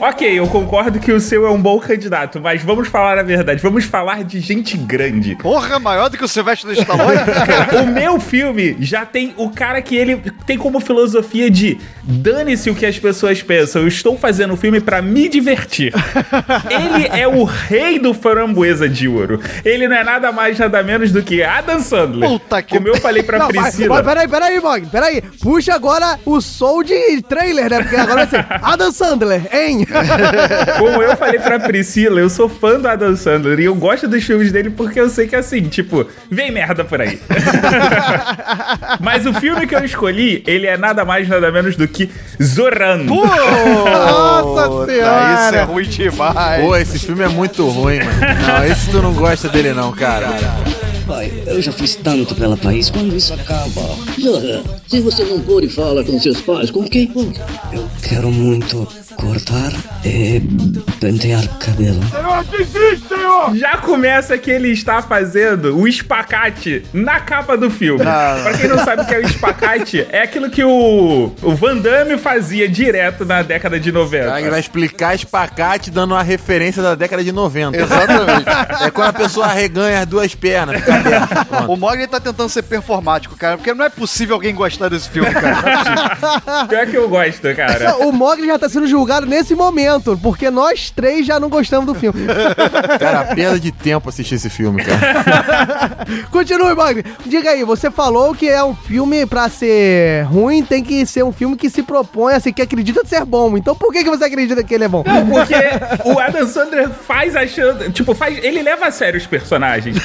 Ok, eu concordo que o seu é um bom candidato, mas vamos falar a verdade. Vamos falar de gente grande. Porra, maior do que o Silvestre do Stallone? o meu filme já tem o cara que ele tem como filosofia de dane-se o que as pessoas pensam, eu estou fazendo o filme pra me divertir. ele é o rei do framboesa de ouro. Ele não é nada mais, nada menos do que Adam Sandler. Puta que... Como eu falei pra Não, Priscila. vai- Peraí, peraí, Mog, peraí. Puxa agora o som de trailer, né? Porque agora vai ser Adam Sandler, hein? Como eu falei pra Priscila, eu sou fã do Adam Sandler e eu gosto dos filmes dele porque eu sei que assim, tipo, vem merda por aí. Mas o filme que eu escolhi, ele é nada mais, nada menos do que Zoran. Nossa senhora! Isso é ruim demais. Pô, esse filme é muito ruim, mano. Não, esse tu não gosta dele não, cara. Pai, eu já fiz tanto pela país, quando isso acaba? Zora, se você não pôde falar com seus pais, com quem pode? Eu quero muito cortar e pentear cabelo. Senhor, desiste, senhor! Já começa que ele está fazendo o espacate na capa do filme. Ah. Pra quem não sabe o que é o espacate, é aquilo que o, o Van Damme fazia direto na década de 90. Ele vai explicar espacate dando uma referência da década de 90. Exatamente. É quando a pessoa arreganha as duas pernas, fica Pronto. O Mogli tá tentando ser performático, cara, porque não é possível alguém gostar desse filme, cara. É. Pior que eu gosto, cara. O Mogli já tá sendo julgado nesse momento, porque nós três já não gostamos do filme. Cara, perda de tempo assistir esse filme, cara. Continue, Mogli. Diga aí, você falou que é um filme pra ser ruim, tem que ser um filme que se propõe, assim, que acredita ser bom. Então por que, que você acredita que ele é bom? Não, porque o Adam Sandler faz achando. Tipo, faz, ele leva a sério os personagens.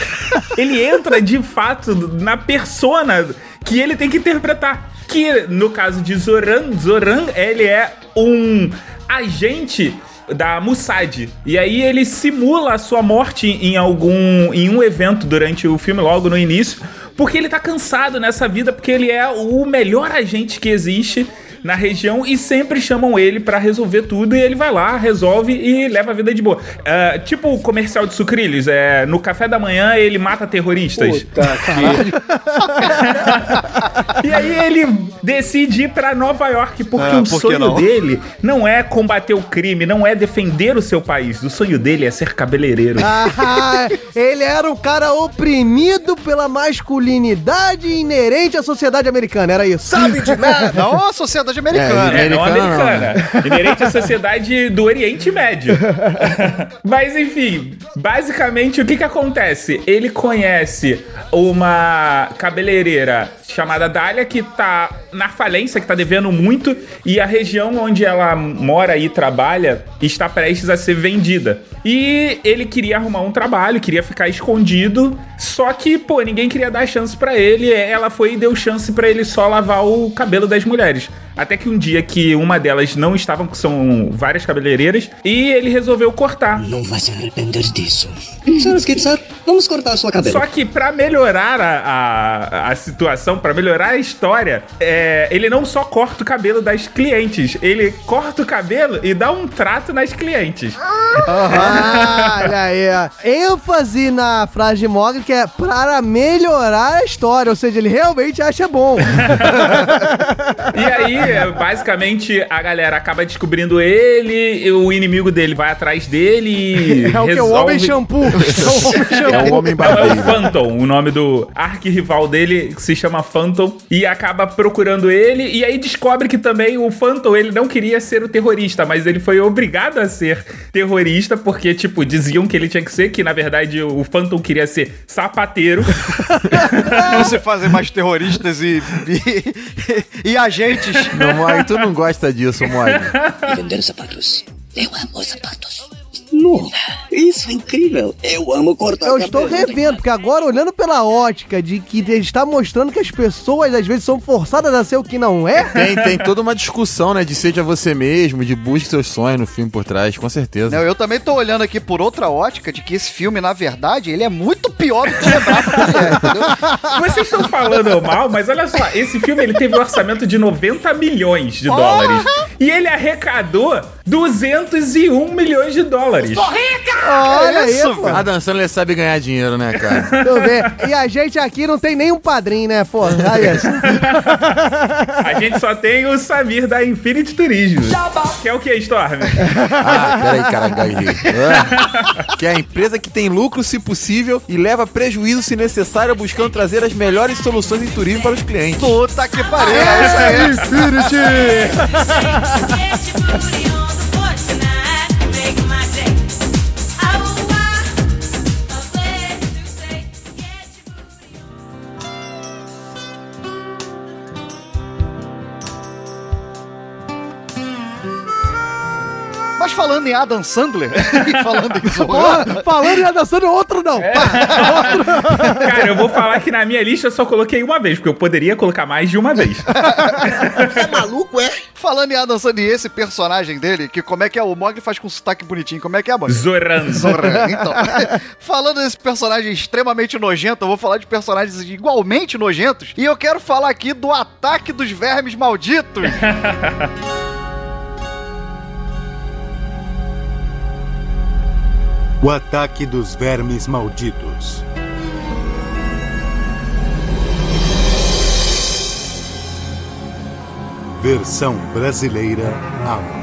Entra de fato na persona que ele tem que interpretar. Que no caso de Zoran, Zoran, ele é um agente da Mossad. E aí ele simula a sua morte em algum em um evento durante o filme logo no início, porque ele tá cansado nessa vida, porque ele é o melhor agente que existe na região e sempre chamam ele pra resolver tudo e ele vai lá, resolve e leva a vida de boa. É, tipo o comercial de sucrilhos, é, no café da manhã ele mata terroristas. E aí ele decide ir pra Nova York, porque Ah, o por que sonho não? dele não é combater o crime, não é defender o seu país. O sonho dele é ser cabeleireiro. Ah, ele era um cara oprimido pela masculinidade inerente à sociedade americana, era isso. Sabe de nada? Não a sociedade americana. É, não Americana não, americana. Inerente à sociedade do Oriente Médio. Mas enfim, basicamente o que que acontece? Ele conhece uma cabeleireira chamada Dália que tá na falência, que tá devendo muito, e a região onde ela mora e trabalha está prestes a ser vendida. E ele queria arrumar um trabalho, queria ficar escondido, só que, pô, ninguém queria dar chance pra ele. Ela foi e deu chance pra ele só lavar o cabelo das mulheres. Até que um dia que uma delas não estava, que são várias cabeleireiras, e ele resolveu cortar. Não vai se arrepender disso. Sr. Skitsar, vamos cortar sua cabelo. Só que pra melhorar a, a, a situação, pra melhorar a história, é, ele não só corta o cabelo das clientes, ele corta o cabelo e dá um trato nas clientes. Ah, olha aí, ó. ênfase na frase de Mogli que é para melhorar a história, ou seja, ele realmente acha bom. E aí, basicamente, a galera acaba descobrindo ele, e o inimigo dele vai atrás dele e. É o que? O resolve- homem shampoo. É o homem shampoo. É o barbeiro. Phantom, o nome do arquirrival dele se chama Phantom e acaba procurando ele e aí descobre que também o Phantom, ele não queria ser o terrorista, mas ele foi obrigado a ser terrorista porque, tipo, diziam que ele tinha que ser, que na verdade o Phantom queria ser sapateiro. Não se fazem mais terroristas e, e, e agentes. Não, Mog, tu não gosta disso, Mog. E vender sapatos. Eu amo sapatos. Isso é incrível. Eu amo cortar Eu estou revendo, porque agora olhando pela ótica de que ele está mostrando que as pessoas às vezes são forçadas a ser o que não é. Tem, tem toda uma discussão, né? De seja você mesmo, de busque seus sonhos no filme por trás, com certeza. Não, eu também tô olhando aqui por outra ótica de que esse filme, na verdade, ele é muito pior do que lembrava que ele é, entendeu? Vocês estão falando mal, mas olha só, esse filme ele teve um orçamento de 90 milhões de dólares. E ele arrecadou 201 milhões de dólares. Olha aí, pô. A dançando ele sabe ganhar dinheiro, né, cara? Deixa eu ver. E a gente aqui não tem nenhum padrinho, né, pô? Aí, assim. A gente só tem o Samir da Infinity Turismo. Que é o que, Storm? Ah, peraí, cara. Ah, Que é a empresa que tem lucro, se possível, e leva prejuízo, se necessário, buscando trazer as melhores soluções em turismo para os clientes. Puta que pariu, é isso aí. yes, your booty on. Mas falando em Adam Sandler, falando em Zorro, Porra, falando e dançando outro não. Cara, eu vou falar que na minha lista eu só coloquei uma vez, porque eu poderia colocar mais de uma vez. Você é maluco, é? Falando em Adam Sandler e esse personagem dele, que como é que é? O Mogli faz com sotaque bonitinho, como é que é, Mogli? Zoran. Zoran, então. falando desse personagem extremamente nojento, eu vou falar de personagens igualmente nojentos. E eu quero falar aqui do ataque dos vermes malditos. O ataque dos vermes malditos. Versão brasileira Amor.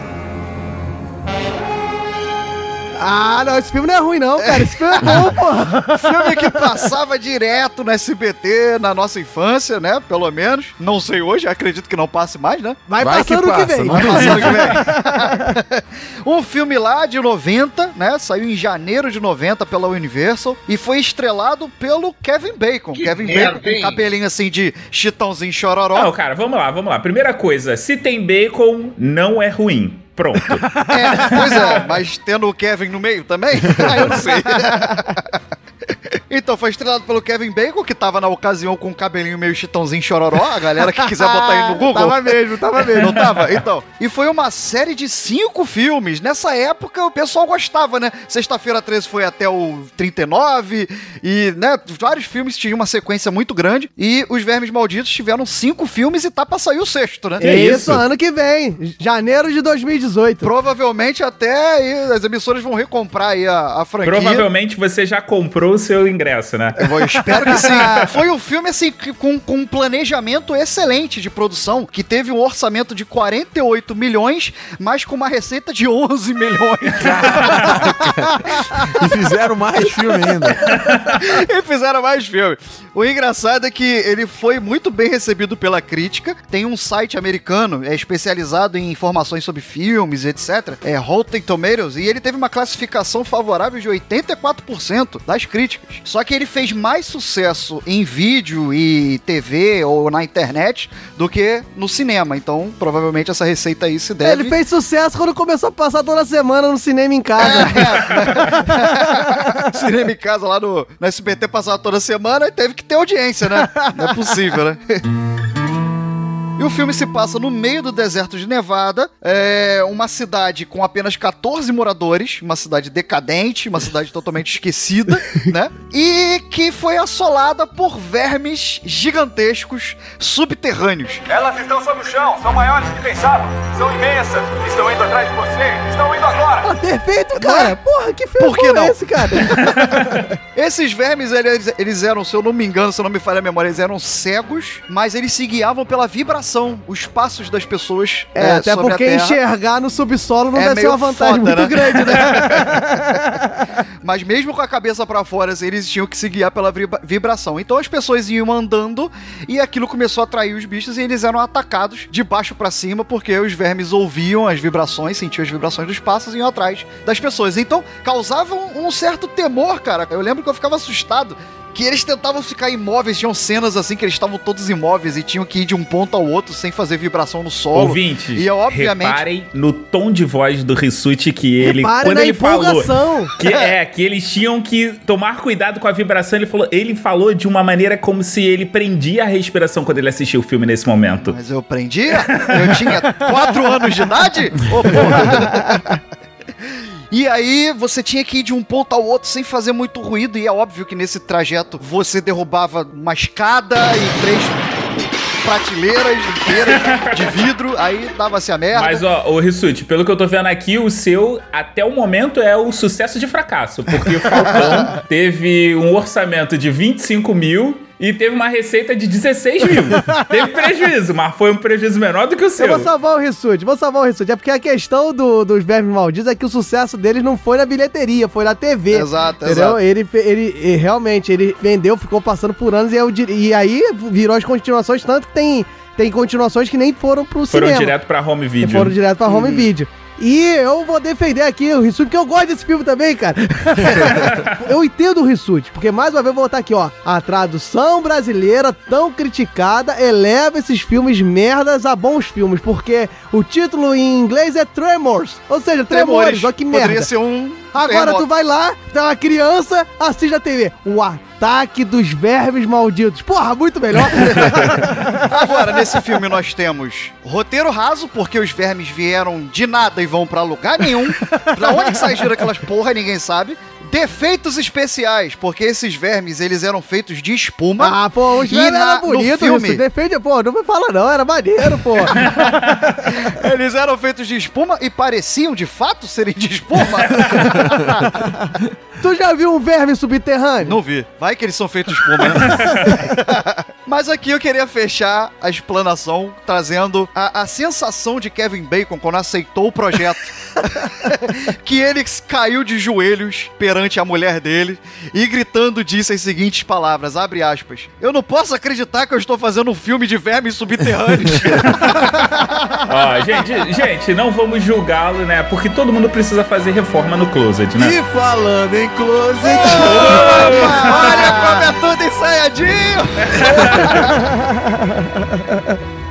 Ah, não, esse filme não é ruim, não, cara. Esse filme é bom, pô. Filme que passava direto no SBT na nossa infância, né? Pelo menos. Não sei hoje, acredito que não passe mais, né? Vai, Vai passando que o que passa, vem. Vai passando o que vem. um filme lá de 90, né? Saiu em janeiro de 90 pela Universal e foi estrelado pelo Kevin Bacon. Kevin merda, Bacon hein? com cabelinho assim de chitãozinho chororó. Não, cara, vamos lá, vamos lá. Primeira coisa, se tem bacon, não é ruim. Pronto. É, pois é, mas tendo o Kevin no meio também? Eu não sei. Então, foi estrelado pelo Kevin Bacon, que tava na ocasião com o cabelinho meio chitãozinho chororó. A galera que quiser botar aí no Google. Tava mesmo, tava mesmo. Não tava? Então. E foi uma série de cinco filmes. Nessa época, o pessoal gostava, né? Sexta-feira 13 foi até o 39. E, né, vários filmes tinham uma sequência muito grande. E os Vermes Malditos tiveram cinco filmes e tá pra sair o sexto, né? É isso, ano que vem. Janeiro de 2018. Provavelmente até aí as emissoras vão recomprar aí a, a franquia. Provavelmente você já comprou o seu ingresso, né? Eu espero que sim. Foi um filme, assim, com, com um planejamento excelente de produção, que teve um orçamento de 48 milhões, mas com uma receita de 11 milhões. E fizeram mais filme ainda. e fizeram mais filme. O engraçado é que ele foi muito bem recebido pela crítica. Tem um site americano é especializado em informações sobre filmes, etc. É Rotten Tomatoes. E ele teve uma classificação favorável de 84% das críticas. Só que ele fez mais sucesso em vídeo e TV ou na internet do que no cinema. Então, provavelmente essa receita aí se deve... Ele fez sucesso quando começou a passar toda semana no cinema em casa. Cinema em casa lá no, no SBT passava toda semana e teve que ter audiência, né? Não é possível, né? E o filme se passa no meio do deserto de Nevada, é uma cidade com apenas 14 moradores, uma cidade decadente, uma cidade totalmente esquecida, né? E que foi assolada por vermes gigantescos subterrâneos. Elas estão sob o chão, são maiores do que pensavam, são imensas, estão indo atrás de você, estão indo agora. Ah, perfeito, cara. Porra, que filme Por que não? é esse, cara? Esses vermes, eles, eles eram, se eu não me engano, se eu não me falha a memória, eles eram cegos, mas eles se guiavam pela vibração, os passos das pessoas. É, até sobre a porque enxergar no subsolo não É deve ser uma vantagem foda, muito né? grande, né? Mas mesmo com a cabeça pra fora, assim, eles tinham que se guiar pela vibra- vibração. Então as pessoas iam andando e aquilo começou a atrair os bichos e eles eram atacados de baixo pra cima porque os vermes ouviam as vibrações, sentiam as vibrações dos passos e iam atrás das pessoas. Então causava um, um certo temor, cara. Eu lembro que eu ficava assustado. Que eles tentavam ficar imóveis, tinham cenas assim que eles estavam todos imóveis e tinham que ir de um ponto ao outro sem fazer vibração no solo. Ouvinte, e obviamente reparem no tom de voz do Rissuti que ele, Reparem quando ele falou que é que eles tinham que tomar cuidado com a vibração, ele falou, ele falou de uma maneira como se ele prendia a respiração quando ele assistia o filme nesse momento. Mas eu prendia? Eu tinha 4 anos de idade? Ô, porra. E aí você tinha que ir de um ponto ao outro sem fazer muito ruído, e é óbvio que nesse trajeto você derrubava uma escada e três prateleiras inteiras de vidro, aí dava-se a merda. Mas, ó, o Rissuti, pelo que eu tô vendo aqui, o seu, até o momento, é o sucesso de fracasso. Porque o Falcão teve um orçamento de 25 mil e teve uma receita de 16 mil. teve prejuízo, mas foi um prejuízo menor do que o Eu seu. vou salvar o Rissuti, vou salvar o Rissuti. É porque a questão do- dos vermes malditos é que o sucesso deles não foi na bilheteria, foi na TV. Exato, entendeu? exato. Ele, ele, ele realmente, ele vendeu, ficou passando por anos e, eu e aí virou as continuações, tanto que tem, tem continuações que nem foram pro Foram cinema. direto pra home video. foram direto pra Uhum. home video. E eu vou defender aqui o Rissuti, porque eu gosto desse filme também, cara. eu entendo o Rissuti, porque mais uma vez eu vou botar aqui, ó. A tradução brasileira, tão criticada, eleva esses filmes merdas a bons filmes, porque o título em inglês é Tremors. Ou seja, Tremores, olha que merda. Poderia ser um. Agora tu vai lá, tem uma criança, assiste a TV. O ataque dos vermes malditos. Porra, muito melhor. Agora, nesse filme nós temos roteiro raso, porque os vermes vieram de nada e vão pra lugar nenhum. Pra onde que gira aquelas porra, ninguém sabe. Defeitos especiais, porque esses vermes, eles eram feitos de espuma. Ah, pô, os E vermes na- era bonito, no filme- isso. Defende, pô, não me fala não, era maneiro, pô. Eles eram feitos de espuma e pareciam, de fato, serem de espuma. tu já viu um verme subterrâneo? Não vi. Vai que eles são feitos de espuma, né? Mas aqui eu queria fechar a explanação trazendo a, a sensação de Kevin Bacon quando aceitou o projeto. que ele caiu de joelhos perante a mulher dele e gritando disse as seguintes palavras, abre aspas. Eu não posso acreditar que eu estou fazendo um filme de vermes subterrâneos. Ó, gente, gente, não vamos julgá-lo, né? Porque todo mundo precisa fazer reforma no closet, né? E falando em closet. Olha como é tudo ensaiadinho!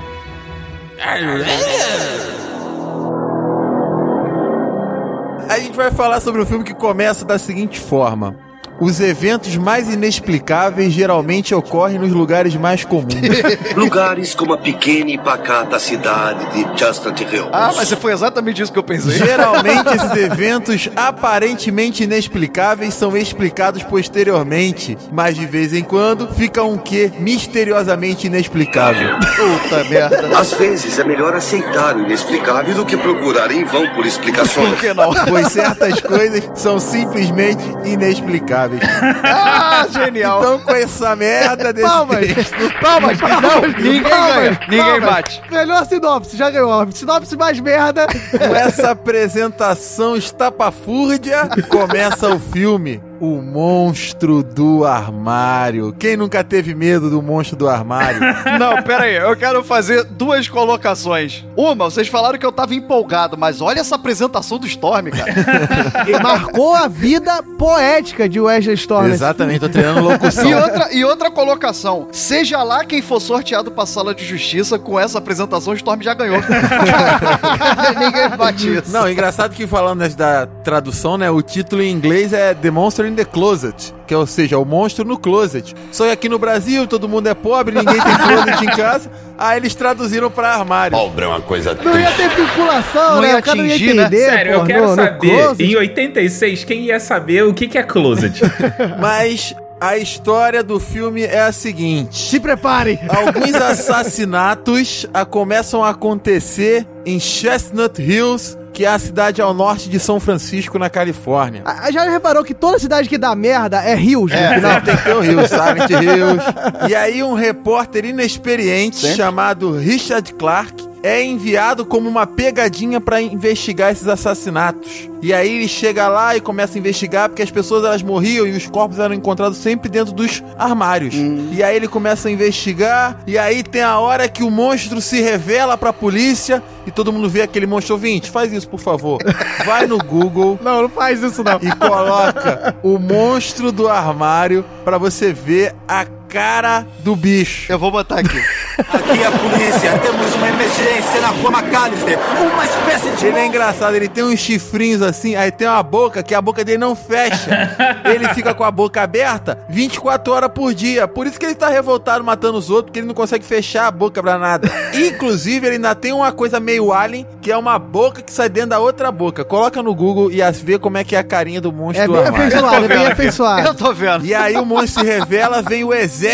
A gente vai falar sobre um filme que começa da seguinte forma. Os eventos mais inexplicáveis geralmente ocorrem nos lugares mais comuns. Lugares como a pequena e pacata cidade de Hill. Ah, mas foi exatamente isso que eu pensei. Geralmente esses eventos aparentemente inexplicáveis são explicados posteriormente, mas de vez em quando fica um quê misteriosamente inexplicável. Puta merda. Às vezes é melhor aceitar o inexplicável do que procurar em vão por explicações. Por que não? Pois certas coisas são simplesmente inexplicáveis. Ah, genial. Então com essa merda desse Palmas. texto... Palmas! Não, ninguém Palmas, ganha. Ninguém palmas. bate. Melhor sinopse, já ganhou. Sinopse mais merda. Com essa apresentação estapafúrdia, começa o filme. O monstro do armário. Quem nunca teve medo do monstro do armário? Não, pera aí, eu quero fazer duas colocações. Uma, vocês falaram que eu tava empolgado, mas olha essa apresentação do Storm, cara. E marcou a vida poética de Wesley Storm. Exatamente, tô treinando locução. E outra, e outra colocação, seja lá quem for sorteado pra sala de justiça com essa apresentação, o Storm já ganhou. Ninguém bate isso. Não, engraçado que falando da tradução, né? O título em inglês é The Monster in the Closet, que é, ou seja, o monstro no closet. Só que aqui no Brasil todo mundo é pobre, ninguém tem closet em casa. Aí eles traduziram pra armário. Pobre é uma coisa Não ia ter vinculação, Não né? ia não ia atingir, né? entender. Sério, eu quero no- no saber, closet. em 86, quem ia saber o que, que é closet? Mas a história do filme é a seguinte. Se preparem. Alguns assassinatos ah, começam a acontecer em Chestnut Hills, que é a cidade ao norte de São Francisco, na Califórnia. Ah, Já reparou que toda cidade que dá merda é Rios no É, não, tem que ter o Hills, Silent Hills. E aí um repórter inexperiente chamado Richard Clark é enviado como uma pegadinha pra investigar esses assassinatos. E aí ele chega lá e começa a investigar porque as pessoas elas morriam e os corpos eram encontrados sempre dentro dos armários. E aí ele começa a investigar e aí tem a hora que o monstro se revela pra polícia e todo mundo vê aquele monstro ouvinte. Faz isso, por favor. Vai no Google. Não, não faz isso não. E coloca o monstro do armário pra você ver a cara do bicho. Eu vou botar aqui. Aqui é a polícia, temos uma emergência na rua McAllister. Uma espécie de. Ele é engraçado, ele tem uns chifrinhos assim, aí tem uma boca que a boca dele não fecha. ele fica com a boca aberta 24 horas por dia. Por isso que ele tá revoltado matando os outros, porque ele não consegue fechar a boca pra nada. Inclusive, ele ainda tem uma coisa meio alien, que é uma boca que sai dentro da outra boca. Coloca no Google e vê como é que é a carinha do monstro É bem armário. afeiçoado, é bem afeiçoado. Eu tô vendo. E aí o monstro se revela, vem o exército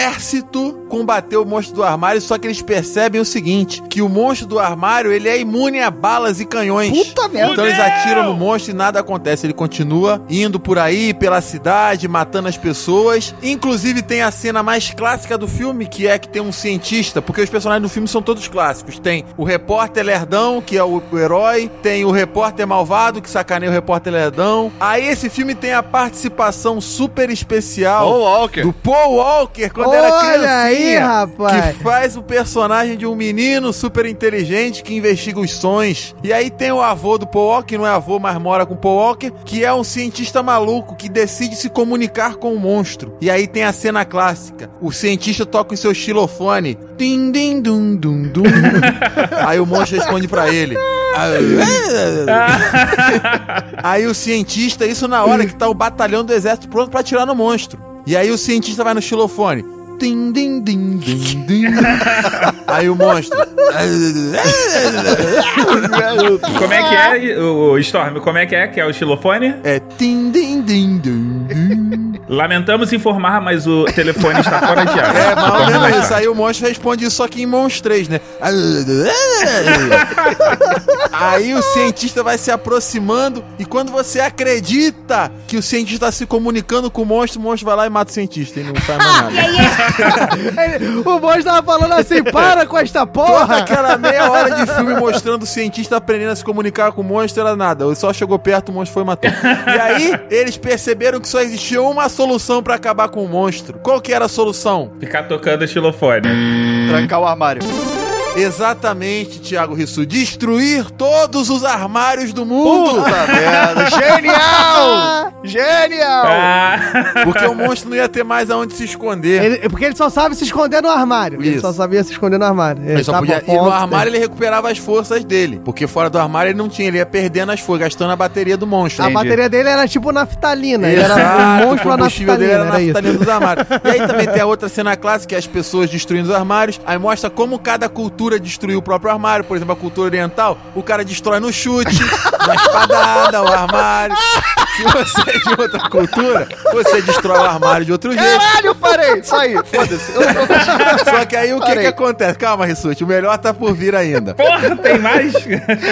combater o monstro do armário, só que eles percebem o seguinte, que o monstro do armário, ele é imune a balas e canhões. Puta merda. Então eles atiram no monstro e nada acontece. Ele continua indo por aí, pela cidade, matando as pessoas. Inclusive tem a cena mais clássica do filme, que é que tem um cientista, porque os personagens do filme são todos clássicos. Tem o repórter lerdão, que é o, o herói, tem o repórter malvado, que sacaneia o repórter lerdão. Aí esse filme tem a participação super especial Paul Walker. do Paul Walker, quando era Olha criancinha. aí, rapaz. Que faz o personagem de um menino super inteligente que investiga os sonhos. E aí tem o avô do Paul Walker, que não é avô, mas mora com o Paul Walker, que é um cientista maluco que decide se comunicar com o monstro. E aí tem a cena clássica. O cientista toca em seu xilofone. Din, din, dum, dum, dum. aí o monstro responde pra ele. Aí o cientista, isso na hora que tá o batalhão do exército pronto pra atirar no monstro. E aí o cientista vai no xilofone. Din, din, din, din, din. Aí o monstro. como é que é, o Storm? Como é que é que é o xilofone? É din, din, din, din, din. Lamentamos informar, mas o telefone está fora de ar. É, mal mesmo mais isso. tarde. Aí o monstro responde isso só que em monstros, né? Aí o cientista vai se aproximando e quando você acredita que o cientista está se comunicando com o monstro, o monstro vai lá e mata o cientista e não faz mais nada. Ele- o monstro tava falando assim, para com esta Toda porra. aquela meia hora de filme mostrando o cientista aprendendo a se comunicar com o monstro era nada. Ele só chegou perto, o monstro foi e matou. E aí, eles perceberam que só existia uma solução pra acabar com o monstro. Qual que era a solução? Ficar tocando xilofone. Trancar o armário. Exatamente, Thiago Rissu. Destruir todos os armários do mundo. Puta merda. Genial! Genial! Ah, Porque o monstro não ia ter mais aonde se esconder. Ele- porque ele só sabe se esconder no armário. Ele Isso. só sabia se esconder no armário. Ele só podia, bom, e no ponto, armário ele recuperava as forças dele. Porque fora do armário ele não tinha, ele ia perdendo as forças, gastando a bateria do monstro. A bateria dele era tipo naftalina. Ele Exato, era um monstro o combustível dele naftalina, era naftalina dos armários. E aí também tem a outra cena clássica, que é as pessoas destruindo os armários. Aí mostra como cada cultura destruiu o próprio armário. Por exemplo, a cultura oriental, o cara destrói no chute, na espadada, o armário. Se você é de outra cultura, você destrói o armário de outro jeito. Caralho, parei! Só aí, foda-se. Só que aí o que, que acontece? Calma, Rissuti, o melhor tá por vir ainda. porra, tem mais?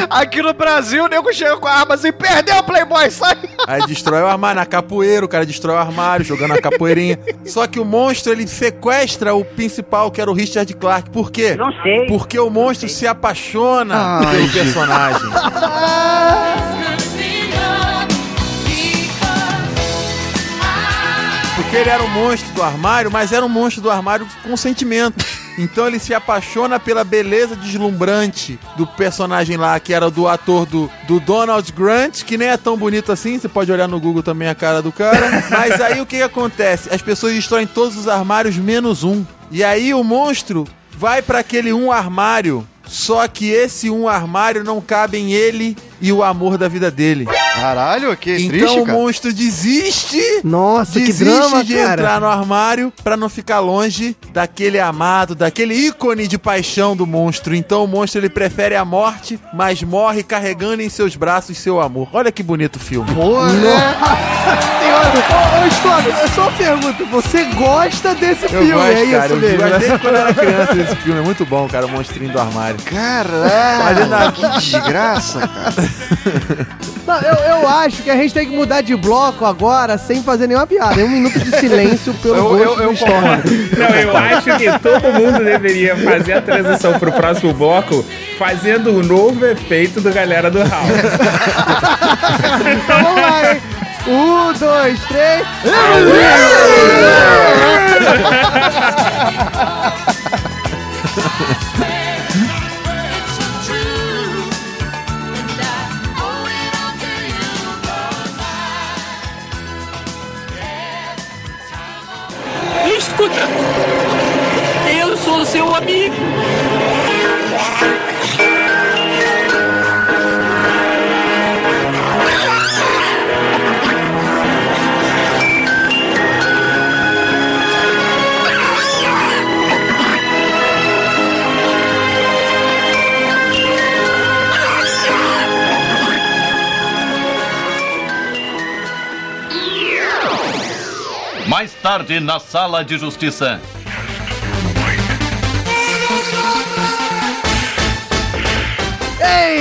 Aqui no Brasil, o nego chega com a arma assim, perdeu o Playboy, sai! Aí destrói o armário na capoeira, o cara destrói o armário, jogando a capoeirinha. Só que o monstro, ele sequestra o principal, que era o Richard Clark. Por quê? Não sei. Porque o monstro se apaixona Ai, pelo gente. personagem. Porque ele era um monstro do armário, mas era um monstro do armário com sentimento. Então ele se apaixona pela beleza deslumbrante do personagem lá, que era do ator do, do Donald Grant, que nem é tão bonito assim, você pode olhar no Google também a cara do cara. Mas aí o que, que acontece? As pessoas destroem todos os armários menos um. E aí o monstro vai para aquele um armário, só que esse um armário não cabe em ele e o amor da vida dele. Caralho, que Então triste, o cara. monstro desiste. Nossa, que desiste drama, de cara. entrar no armário pra não ficar longe daquele amado, daquele ícone de paixão do monstro. Então o monstro ele prefere a morte, mas morre carregando em seus braços seu amor. Olha que bonito o filme. Porra. Senhora, ô, ô Stone, é só uma pergunta. Você gosta desse Eu filme? gosto, é isso cara. Eu mesmo? gosto desde quando eu era criança desse filme. É muito bom, cara, o monstrinho do armário. Caralho, que desgraça, cara. Não, eu, eu acho que a gente tem que mudar de bloco agora sem fazer nenhuma piada. É um minuto de silêncio pelo Eu- gosto eu- eu Stone. Não, eu acho que todo mundo deveria fazer a transição pro próximo bloco fazendo o novo efeito do galera do House. Então vamos lá, hein? Um, dois, três. Escuta! Eu sou seu amigo! Mais tarde, na sala de justiça.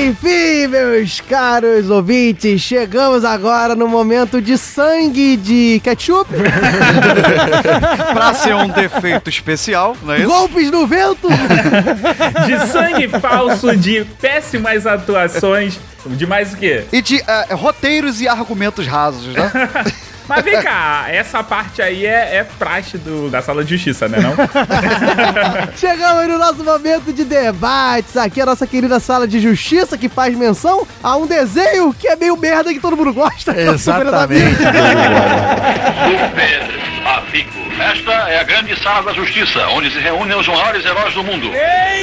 Enfim, meus caros ouvintes, chegamos agora no momento de sangue de ketchup. pra ser um defeito especial, não é isso? Golpes no vento. De sangue falso, de péssimas atuações, de mais o quê? E de eh, roteiros e argumentos rasos, né? Mas vem cá, essa parte aí é, é praxe do, da sala de justiça, né não? Chegamos no nosso momento de debates. Aqui é a nossa querida sala de justiça que faz menção a um desenho que é meio merda que todo mundo gosta. Exatamente. Super Amigo. Esta é a grande sala da justiça, onde se reúnem os maiores heróis do mundo.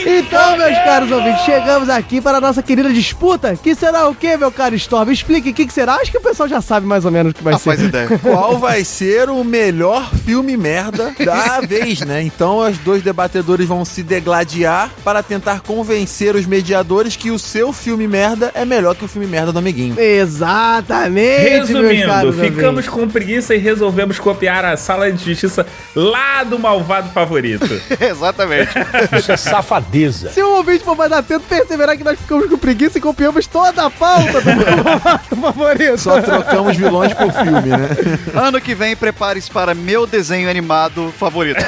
Então, meus caros ouvintes, chegamos aqui para a nossa querida disputa. Que será o quê, meu caro Storm? Explique o que, que será. Acho que o pessoal já sabe mais ou menos o que vai Ah, ser. faz ideia. Qual vai ser o melhor filme merda da vez, né? Então os dois debatedores vão se degladiar para tentar convencer os mediadores que o seu filme merda é melhor que o filme merda do amiguinho. Exatamente, Resumindo, caros ficamos com preguiça e resolvemos copiar a sala de justiça lá do malvado favorito. Exatamente. Isso é safadeza. Se o ouvinte for mais atento, perceberá que nós ficamos com preguiça e copiamos toda a pauta do meu favorito. Só trocamos vilões por filme, né? Ano que vem, prepare-se para meu desenho animado favorito.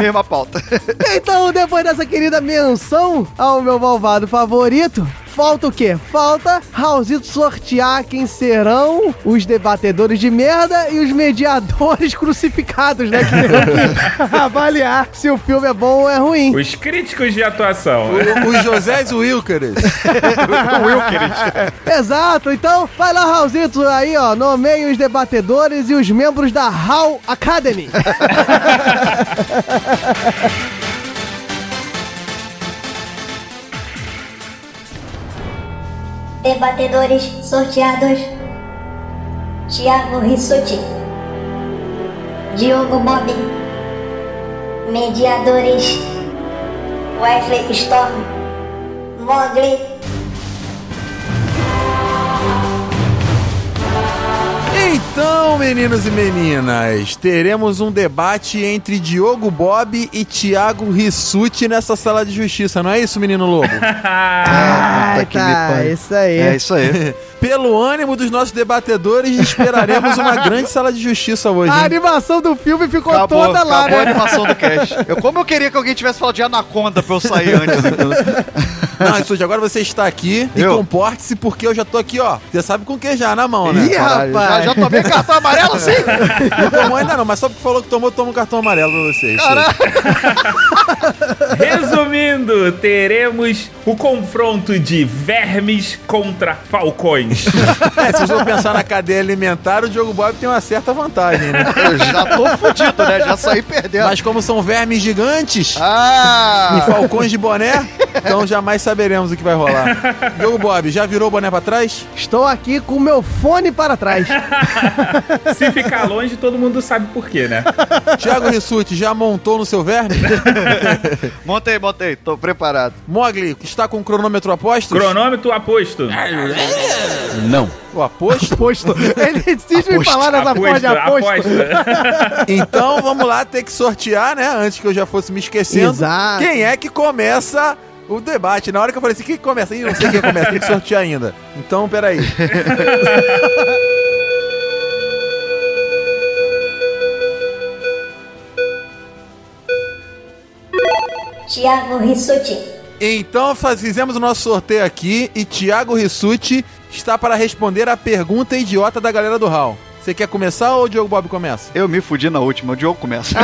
Mesma pauta. Então, depois dessa querida menção ao meu malvado favorito, falta o quê? Falta Raulzito sortear quem serão os debatedores de merda e os mediadores crucificados, né? Que avaliar se o filme é bom ou é ruim. Os críticos de atuação. Os Josés Wilkeres. Exato, então vai lá, Raulzito, aí ó, nomeie os debatedores e os membros da Hall Academy. Debatedores sorteados: Thiago Rissuti, Diogo Bob, Mediadores: Wesley Storm, Mogli. Então, meninos e meninas, teremos um debate entre Diogo Bob e Thiago Rissuti nessa sala de justiça, não é isso, menino Lobo? Ah, tá, pariu. isso aí. É isso aí. Pelo ânimo dos nossos debatedores, esperaremos uma grande sala de justiça hoje. A hein? animação do filme ficou Acabou, toda lá, acabou a né? animação do cast. Eu, como eu queria que alguém tivesse falado de Anaconda pra eu sair antes. Então. Não, Rissuti, agora você está aqui e Eu? comporte-se porque eu já tô aqui, ó. Você sabe com o que já na mão, né? Ih, Caralho, já, rapaz. já tomei cartão amarelo assim? Não tomou ainda não, mas só porque falou que tomou, toma um cartão amarelo pra você. isso aí. Resumindo, teremos o confronto de vermes contra falcões. É, se você for pensar na cadeia alimentar, o Diogo Bob tem uma certa vantagem, né? Eu já tô fudido, né? Já saí perdendo. Mas como são vermes gigantes Ah! e falcões de boné, Então jamais saberemos o que vai rolar. Diogo Bob, já virou o boné pra trás? Estou aqui com o meu fone para trás. Se ficar longe, todo mundo sabe por quê, né? Thiago Rissuti, já montou no seu verme? montei, montei, tô preparado. Mogli, está com o cronômetro aposto? Cronômetro aposto. Não. O aposto? Aposto. Ele insiste em falar nessa porra de aposto. então vamos lá, ter que sortear, né? Antes que eu já fosse me esquecendo. Exato. Quem é que começa o debate? Na hora que eu falei assim, que começa? Ih, não sei quem começa, tem que sortear ainda. Então, peraí. Tiago Rissuti. Então faz- fizemos o nosso sorteio aqui e Thiago Rissuti está para responder a pergunta idiota da galera do Hall. Você quer começar ou o Diogo Bob começa? Eu me fudi na última, o Diogo começa.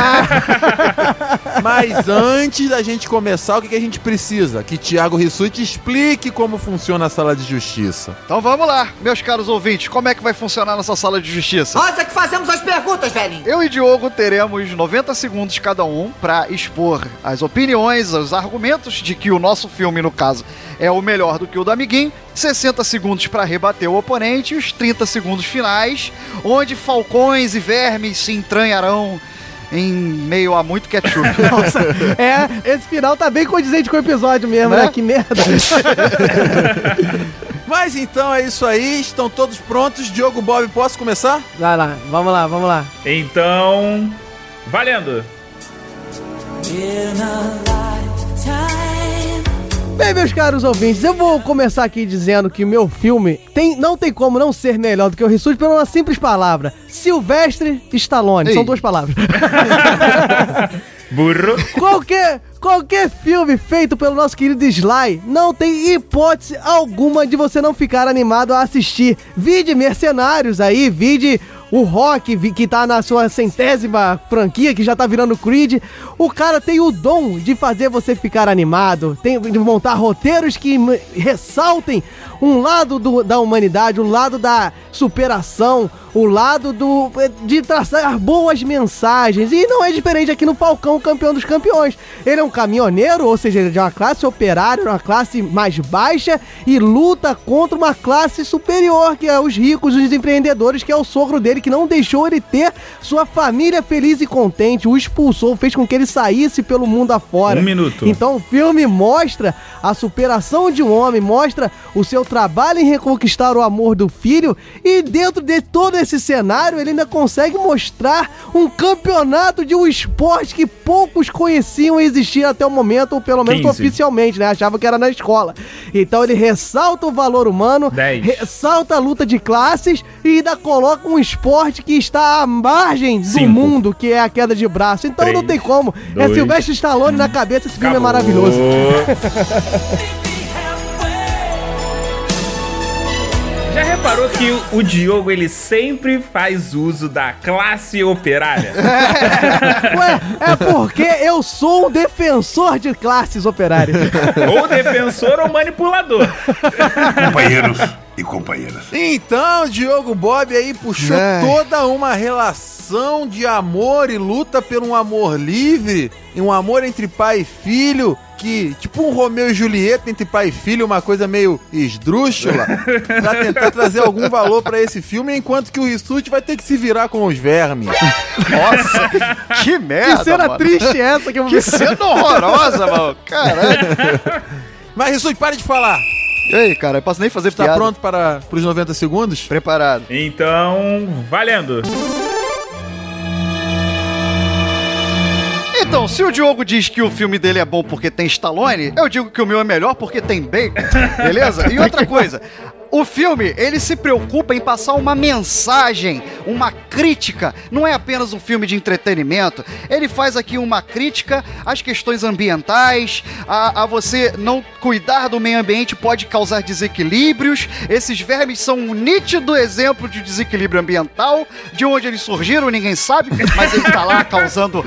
Mas antes da gente começar, o que, que a gente precisa? Que Thiago Rissuti explique como funciona a sala de justiça. Então vamos lá, meus caros ouvintes, como é que vai funcionar nossa sala de justiça? Nós é que fazemos as perguntas, velhinho. Eu e Diogo teremos 90 segundos cada um para expor as opiniões, os argumentos de que o nosso filme, no caso, é o melhor do que o do amiguinho. 60 segundos para rebater o oponente e os 30 segundos finais, onde falcões e vermes se entranharão em meio a muito ketchup. Nossa, é, esse final tá bem condizente com o episódio mesmo, né? Né? Que merda. Mas então é isso aí, estão todos prontos. Diogo Bob, posso começar? Vai lá, vamos lá, vamos lá. Então, valendo. Bem, meus caros ouvintes, eu vou começar aqui dizendo que o meu filme tem, não tem como não ser melhor do que o Rissuti por uma simples palavra. Silvestre Stallone. São Ei. duas palavras. Burro. qualquer, qualquer filme feito pelo nosso querido Sly não tem hipótese alguma de você não ficar animado a assistir. Vide Mercenários aí, vide o Rock, que tá na sua centésima franquia, que já tá virando Creed. O cara tem o dom de fazer você ficar animado, tem de montar roteiros que ressaltem um lado do- da humanidade, o lado da superação, o lado do de traçar boas mensagens. E não é diferente aqui no Falcão, campeão dos campeões. Ele é um caminhoneiro, ou seja, ele é de uma classe operária, uma classe mais baixa e luta contra uma classe superior, que é os ricos, os empreendedores, que é o sogro dele, que não deixou ele ter sua família feliz e contente, o expulsou, fez com que ele saísse pelo mundo afora. Um minuto. Então o filme mostra a superação de um homem, mostra o seu trabalho em reconquistar o amor do filho e dentro de todo esse cenário ele ainda consegue mostrar um campeonato de um esporte que poucos conheciam existir até o momento, ou pelo menos 15. oficialmente, né? Achavam que era na escola. Então ele ressalta o valor humano, 10. ressalta a luta de classes e ainda coloca um esporte que está à margem do Cinco. mundo, que é a queda de braço. Então não tem como. É Dois. Silvestre Stallone na cabeça, esse filme é Acabou. maravilhoso. Já reparou que o- o Diogo ele sempre faz uso da classe operária? Ué, é porque eu sou um defensor de classes operárias. ou defensor ou manipulador. Companheiros e companheiras. Então, Diogo Bob aí puxou Né? toda uma relação de amor e luta por um amor livre, e um amor entre pai e filho, que, tipo um Romeu e Julieta entre pai e filho, uma coisa meio esdrúxula, pra tentar trazer algum valor pra esse filme, enquanto que o Rissuti vai ter que se virar com os vermes. Nossa, que merda, que cena mano. triste é essa que eu Que cena horrorosa, mano. Caralho. Mas Rissuti, pare de falar! Ei, cara, eu posso nem fazer Está piada. pronto para os 90 segundos? Preparado. Então, valendo. Então, se o Diogo diz que o filme dele é bom porque tem Stallone, eu digo que o meu é melhor porque tem bacon, beleza? E outra coisa, o filme, ele se preocupa em passar uma mensagem, uma crítica. Não é apenas um filme de entretenimento. Ele faz aqui uma crítica às questões ambientais, a, a você não cuidar do meio ambiente pode causar desequilíbrios. Esses vermes são um nítido exemplo de desequilíbrio ambiental. De onde eles surgiram, ninguém sabe, mas ele tá lá causando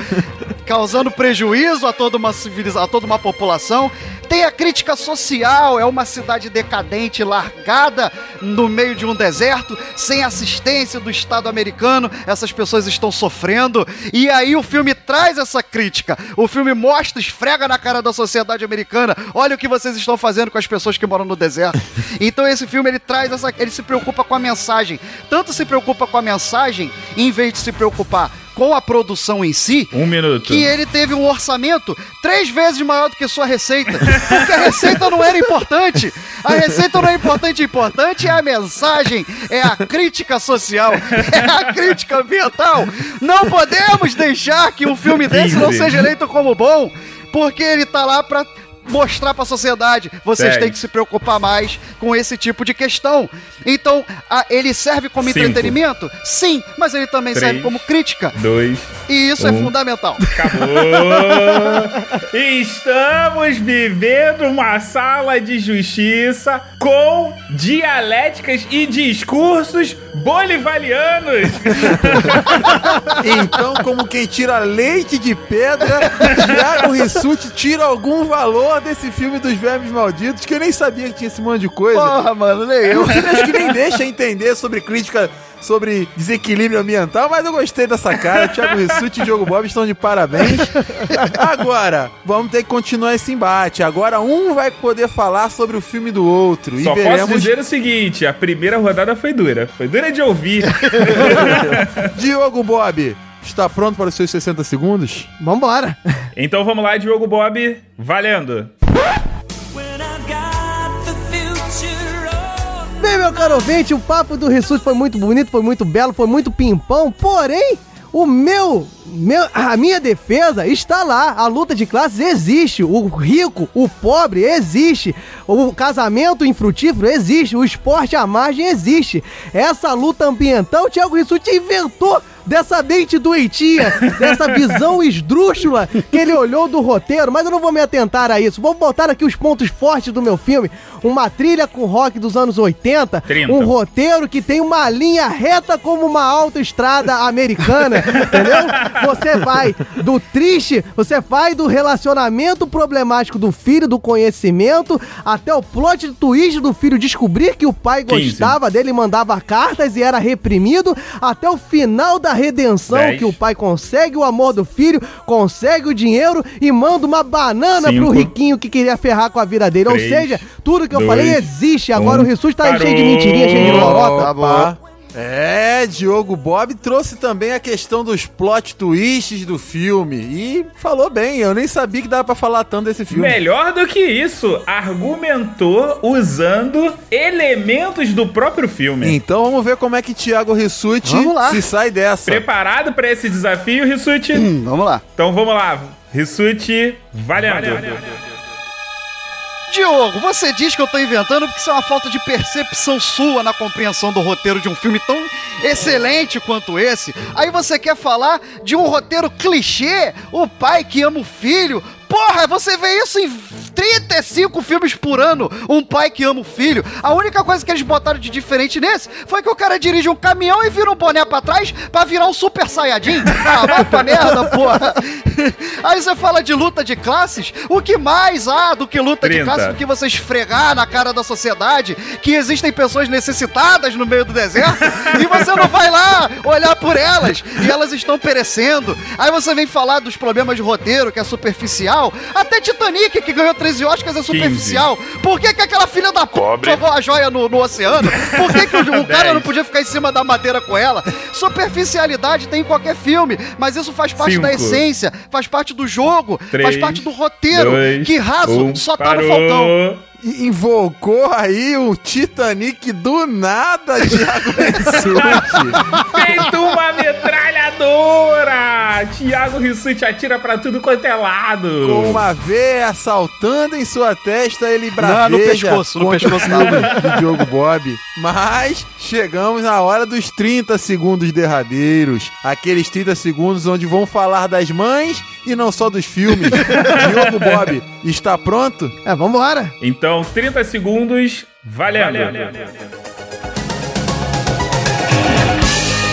causando prejuízo a toda uma civilização, a toda uma população. Tem a crítica social, é uma cidade decadente, largada no meio de um deserto, sem assistência do Estado americano, essas pessoas estão sofrendo. E aí o filme traz essa crítica. O filme mostra, esfrega na cara da sociedade americana. Olha o que vocês estão fazendo com as pessoas que moram no deserto. Então esse filme ele traz essa, ele se preocupa com a mensagem. Tanto se preocupa com a mensagem, em vez de se preocupar com a produção em si, Um minuto. que ele teve um orçamento três vezes maior do que sua receita. Porque a receita não era importante. A receita não é importante. Importante é a mensagem, é a crítica social, é a crítica ambiental. Não podemos deixar que um filme desse não 15. seja eleito como bom, porque ele tá lá pra mostrar pra sociedade. Vocês têm que se preocupar mais com esse tipo de questão. Então, a- ele serve como Cinco. entretenimento? Sim, mas ele também Três. serve como crítica. Dois. E isso é Um. fundamental. Acabou! Estamos vivendo uma sala de justiça com dialéticas e discursos bolivarianos. Então, como quem tira leite de pedra, Thiago Rissuti tira algum valor desse filme dos vermes malditos, que eu nem sabia que tinha esse monte de coisa. Porra, mano, nem eu. O filme acho que nem deixa entender sobre crítica, sobre desequilíbrio ambiental, mas eu gostei dessa cara. Thiago Rissuti e Diogo Bob estão de parabéns. Agora, vamos ter que continuar esse embate. Agora um vai poder falar sobre o filme do outro. Só e veremos posso dizer o seguinte: a primeira rodada foi dura. Foi dura de ouvir. Diogo Bob, está pronto para os seus 60 segundos? Vambora. Então vamos lá, Diogo Bob, valendo. Bem, meu caro ouvinte, o papo do Rissuti foi muito bonito, foi muito belo, foi muito pimpão, porém, o meu, meu, a minha defesa está lá. A luta de classes existe. O rico, o pobre existe. O casamento infrutífero existe. O esporte à margem existe. Essa luta ambiental, o Thiago Rissuti inventou dessa mente doentia, dessa visão esdrúxula que ele olhou do roteiro, mas eu não vou me atentar a isso. Vou botar aqui os pontos fortes do meu filme. Uma trilha com rock dos anos 80, 30. um roteiro que tem uma linha reta como uma autoestrada americana, entendeu? Você vai do triste, você vai do relacionamento problemático do filho, do conhecimento, até o plot twist do filho descobrir que o pai 15. gostava dele, mandava cartas e era reprimido, até o final da redenção Dez. que o pai consegue o amor do filho, consegue o dinheiro e manda uma banana Cinco. pro riquinho que queria ferrar com a vida dele. Três. Ou seja, tudo que eu Dois. falei existe. Agora Um. o Rissuti tá Parou. cheio de mentirinha, cheio de lorota. Opa. É, Diogo Bob trouxe também a questão dos plot twists do filme. E falou bem, eu nem sabia que dava pra falar tanto desse filme. Melhor do que isso, argumentou usando elementos do próprio filme. Então vamos ver como é que Thiago Rissuti se sai dessa. Preparado pra esse desafio, Rissuti? Vamos lá. Então vamos lá. Rissuti, valendo. Diogo, você diz que eu tô inventando porque isso é uma falta de percepção sua na compreensão do roteiro de um filme tão excelente quanto esse. Aí você quer falar de um roteiro clichê, o pai que ama o filho. Porra, você vê isso em 35 filmes por ano, um pai que ama o filho. A única coisa que eles botaram de diferente nesse foi que o cara dirige um caminhão e vira um boné pra trás pra virar um super saiyajin. Ah, vai pra merda, porra. Aí você fala de luta de classes, o que mais há do que luta de 30. classes do que você esfregar na cara da sociedade que existem pessoas necessitadas no meio do deserto e você não vai lá olhar por elas e elas estão perecendo. Aí você vem falar dos problemas de roteiro que é superficial. Até Titanic, que ganhou 13 Oscars, é superficial. Por que, que aquela filha da p Pobre. jogou a joia no, no oceano? Por que, que o, o cara não podia ficar em cima da madeira com ela? Superficialidade tem em qualquer filme, mas isso faz parte Cinco. da essência, faz parte do jogo, faz parte do roteiro. dois, que raso um, só tá parou. no Falcão. E invocou aí o Titanic do nada, Thiago Rissuti. Feito uma metralhadora! Thiago Rissuti atira pra tudo quanto é lado. Com uma veia saltando em sua testa, ele braveja no pescoço, no pescoço do Diogo Bob. Mas chegamos na hora dos 30 segundos derradeiros. Aqueles 30 segundos onde vão falar das mães e não só dos filmes. Diogo Bob, está pronto? É, vambora. Então, 30 segundos, valendo.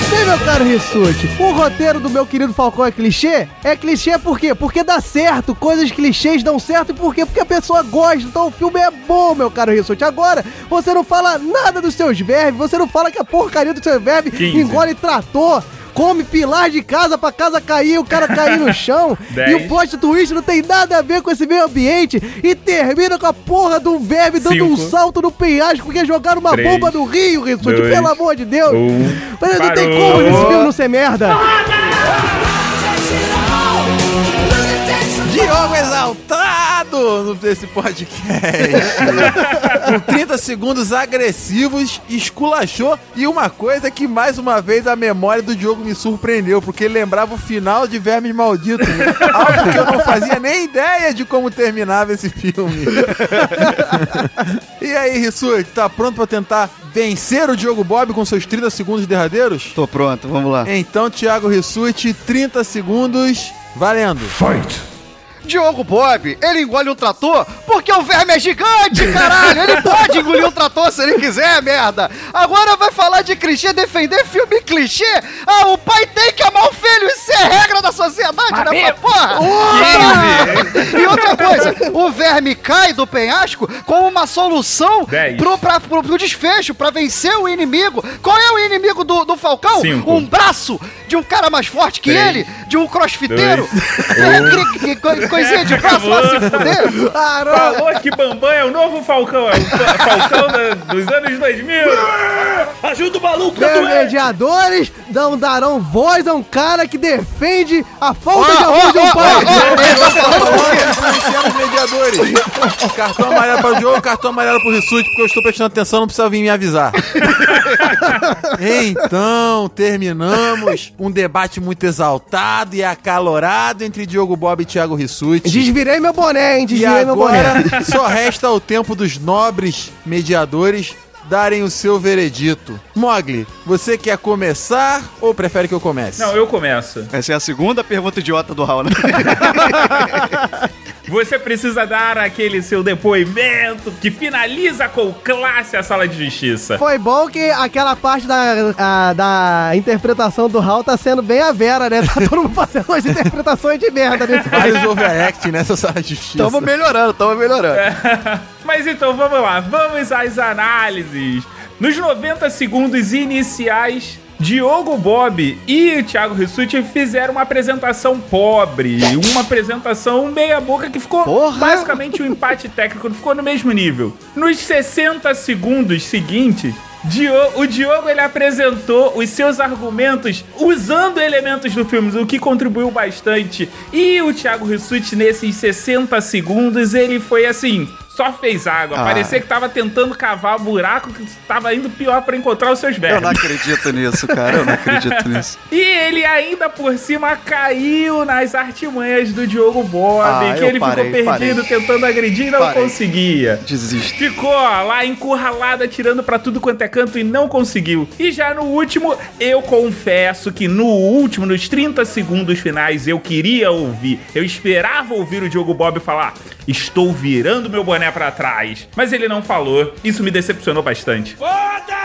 Bem, meu caro Rissuti, o roteiro do meu querido Falcão é clichê? É clichê por quê? Porque dá certo, coisas clichês dão certo. E por quê? Porque a pessoa gosta. Então o filme é bom, meu caro Rissuti. Agora, você não fala nada dos seus vermes, você não fala que a porcaria do seu verme 15. engole trator. Come pilar de casa pra casa cair, o cara cair no chão. e o plot twist não tem nada a ver com esse meio ambiente. E termina com a porra do verme dando um Cinco. salto no penhasco porque jogaram uma Três. bomba no rio, Rissuti. Pelo amor de Deus. Um. Mas não tem Parou. como esse filme não ser merda. Diogo exaltado nesse podcast. Com 30 segundos agressivos, esculachou. E uma coisa que, mais uma vez, a memória do Diogo me surpreendeu, porque ele lembrava o final de Vermes Malditos. Algo que eu não fazia nem ideia de como terminava esse filme. e aí, Rissuti, tá pronto pra tentar vencer o Diogo Bob com seus 30 segundos derradeiros? Tô pronto, vamos lá. Então, Thiago Rissuti, 30 segundos, valendo. Fight! Diogo Bob, ele engole um trator porque o verme é gigante, caralho! Ele pode engolir um trator se ele quiser, merda! Agora vai falar de clichê, defender filme clichê? Ah, o pai tem que amar o filho, isso é regra da sociedade nessa porra! E outra coisa, o verme cai do penhasco com uma solução pro, pra, pro, pro desfecho, pra vencer o inimigo. Qual é o inimigo do, do Falcão? Cinco. Um braço de um cara mais forte que Três. ele, de um crossfiteiro. Dois. Coisinha de braço lá se fuder. Falou que Bambam é o novo Falcão, é o fa- Falcão da- dos anos 2000. Ajuda o maluco, Meus mediadores não darão voz a um cara que defende a falta Ó, de amor ó, de um ó, pai. Influenciando os mediadores. Cartão amarelo para o Diogo, cartão amarelo pro Rissuti, porque eu estou prestando atenção, não precisa vir me avisar. então, terminamos um debate muito exaltado e acalorado entre Diogo Bob e Thiago Rissuti. Desvirei meu boné, hein? E Desvirei meu boné. só resta o tempo dos nobres mediadores darem o seu veredito. Mogli, você quer começar ou prefere que eu comece? Não, eu começo. Essa é a segunda pergunta idiota do Raul, né? Você precisa dar aquele seu depoimento que finaliza com classe a sala de justiça. Foi bom que aquela parte da, a- da interpretação do Hal tá sendo bem a Vera, né? Tá todo mundo fazendo umas interpretações de merda nesse Vários overacting nessa sala de justiça. Tamo melhorando, tamo melhorando. Mas então vamos lá, vamos às análises. Nos 90 segundos iniciais, Diogo Bob e o Thiago Rissuti fizeram uma apresentação pobre, uma apresentação meia boca que ficou Porra! basicamente um empate técnico, ficou no mesmo nível. Nos 60 segundos seguintes, o Diogo ele apresentou os seus argumentos usando elementos do filme, o que contribuiu bastante. E o Thiago Rissuti, nesses 60 segundos, ele foi assim. Só fez água. Ah. Parecia que tava tentando cavar buraco que tava indo pior pra encontrar os seus Eu vermes. não acredito nisso, cara. Eu não acredito nisso. E ele ainda por cima caiu nas artimanhas do Diogo Bob, Ah, que eu ele parei, ficou perdido parei. tentando agredir e não Parei. conseguia. Desisto. Ficou lá encurralado, atirando pra tudo quanto é canto e não conseguiu. E já no último, eu confesso que no último, nos 30 segundos finais, eu queria ouvir, eu esperava ouvir o Diogo Bob falar: Estou virando meu boné pra trás. Mas ele não falou, isso me decepcionou bastante.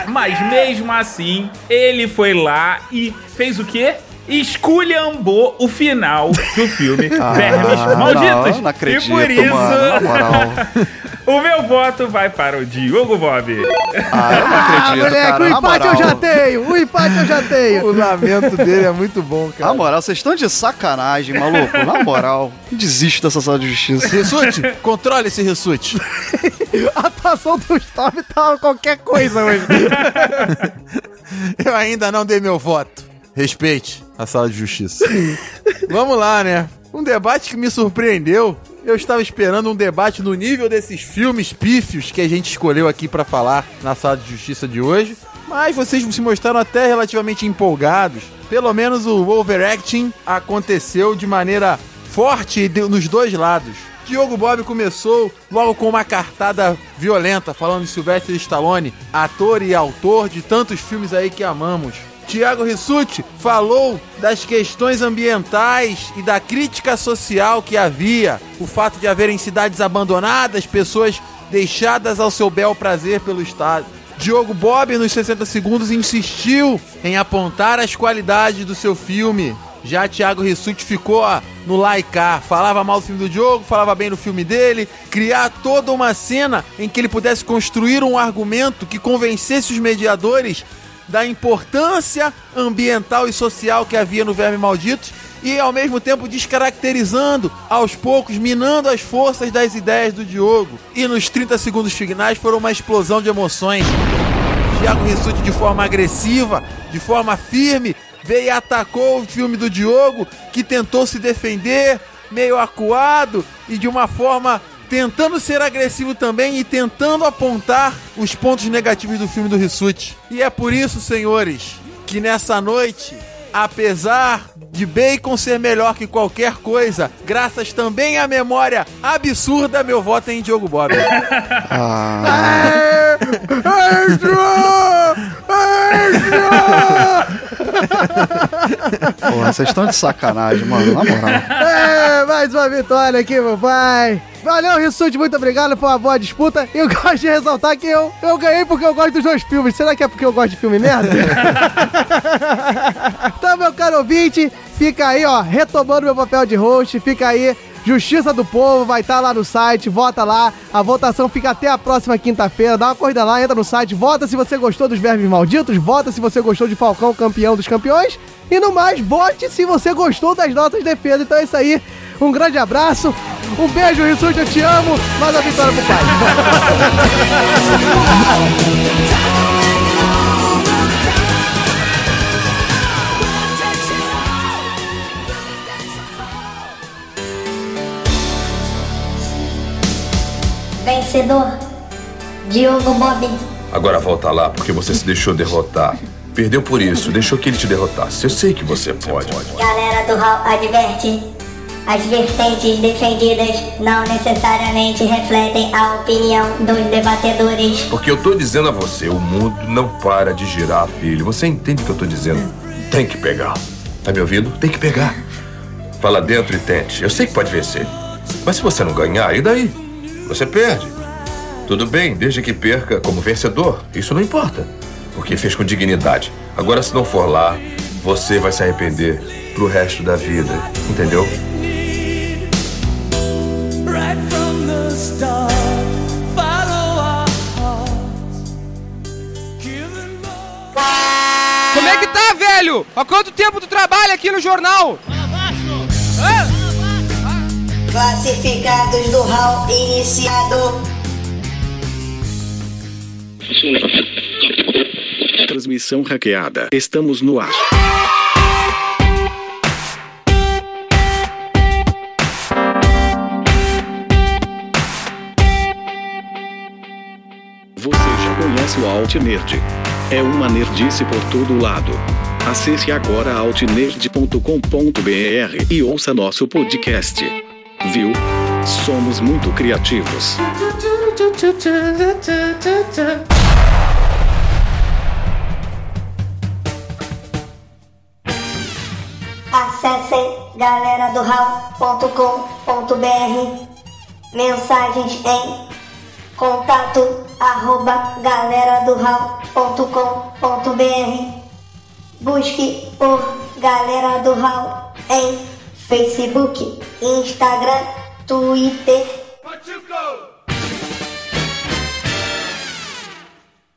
Mas mesmo assim, ele foi lá e fez o quê? Esculhambou o final do filme Ah, Vermes Malditos. não, não acredito, e por isso, mano, na moral. o meu voto vai para o Diogo Bob. Ah, eu não Ah, acredito, moleque, cara. o Na empate eu já tenho! O empate eu já tenho! O lamento dele é muito bom, Na cara. moral, vocês estão de sacanagem, maluco. Na moral. Desisto dessa sala de justiça. Rissuti, controle esse Rissuti. A atuação do Stop tá qualquer coisa hoje. Eu ainda não dei meu voto. Respeite a sala de justiça. Vamos lá, né? Um debate que me surpreendeu. Eu estava esperando um debate no nível desses filmes pífios que a gente escolheu aqui pra falar na sala de justiça de hoje. Mas vocês se mostraram até relativamente empolgados. Pelo menos o overacting aconteceu de maneira forte nos dois lados. Diogo Bob começou logo com uma cartada violenta, falando de Sylvester Stallone, ator e autor de tantos filmes aí que amamos. Tiago Rissuti falou das questões ambientais e da crítica social que havia, o fato de haverem cidades abandonadas, pessoas deixadas ao seu bel prazer pelo Estado. Diogo Bob, nos 60 segundos, insistiu em apontar as qualidades do seu filme. Já Thiago Rissuti ficou ó, no laicar, falava mal do filme do Diogo, falava bem do filme dele, criar toda uma cena em que ele pudesse construir um argumento que convencesse os mediadores da importância ambiental e social que havia no Verme Malditos e ao mesmo tempo descaracterizando aos poucos, minando as forças das ideias do Diogo. E nos 30 segundos finais foram uma explosão de emoções. Thiago Rissuti de forma agressiva, de forma firme, veio e atacou o filme do Diogo, que tentou se defender, meio acuado e de uma forma tentando ser agressivo também e tentando apontar os pontos negativos do filme do Rissuti. E é por isso, senhores, que nessa noite, apesar de Bacon ser melhor que qualquer coisa, graças também à memória absurda, meu voto é em Diogo Bob. Ah. Porra, vocês estão de sacanagem, mano, na moral. É, mais uma vitória aqui, meu pai. Valeu, Rissuti, muito obrigado, foi uma boa disputa. Eu gosto de ressaltar que eu, eu ganhei porque eu gosto dos dois filmes. Será que é porque eu gosto de filme merda? então, meu caro ouvinte, fica aí, ó, retomando meu papel de host, fica aí. Justiça do Povo vai estar lá no site, vota lá. A votação fica até a próxima quinta-feira. Dá uma corrida lá, entra no site, vota se você gostou dos Vermes Malditos, vota se você gostou de Falcão, campeão dos campeões. E no mais, vote se você gostou das nossas defesas. Então é isso aí. Um grande abraço, um beijo, Rissuti, eu te amo. Mais uma vitória pro pai. Vencedor, Diogo Bob. Agora volta lá, porque você se deixou derrotar. Perdeu por isso, deixou que ele te derrotasse. Eu sei que você pode. Galera do Hall adverte. As vertentes defendidas não necessariamente refletem a opinião dos debatedores. Porque eu tô dizendo a você, o mundo não para de girar, filho. Você entende o que eu tô dizendo? Tem que pegar. Tá me ouvindo? Tem que pegar. Fala dentro e tente. Eu sei que pode vencer. Mas se você não ganhar, e daí? Você perde. Tudo bem, desde que perca como vencedor. Isso não importa. Porque fez com dignidade. Agora, se não for lá, você vai se arrepender pro resto da vida. Entendeu? Velho? Há quanto tempo tu trabalha aqui no jornal? Classificados do hall iniciado. Transmissão hackeada. Estamos no ar. Conhece o Alt Nerd. É uma nerdice por todo lado. Acesse agora altnerd.com.br e ouça nosso podcast. Viu? Somos muito criativos. Acessem galera do Mensagens em contato arroba galera Busque por Galera do Hall em Facebook, Instagram, Twitter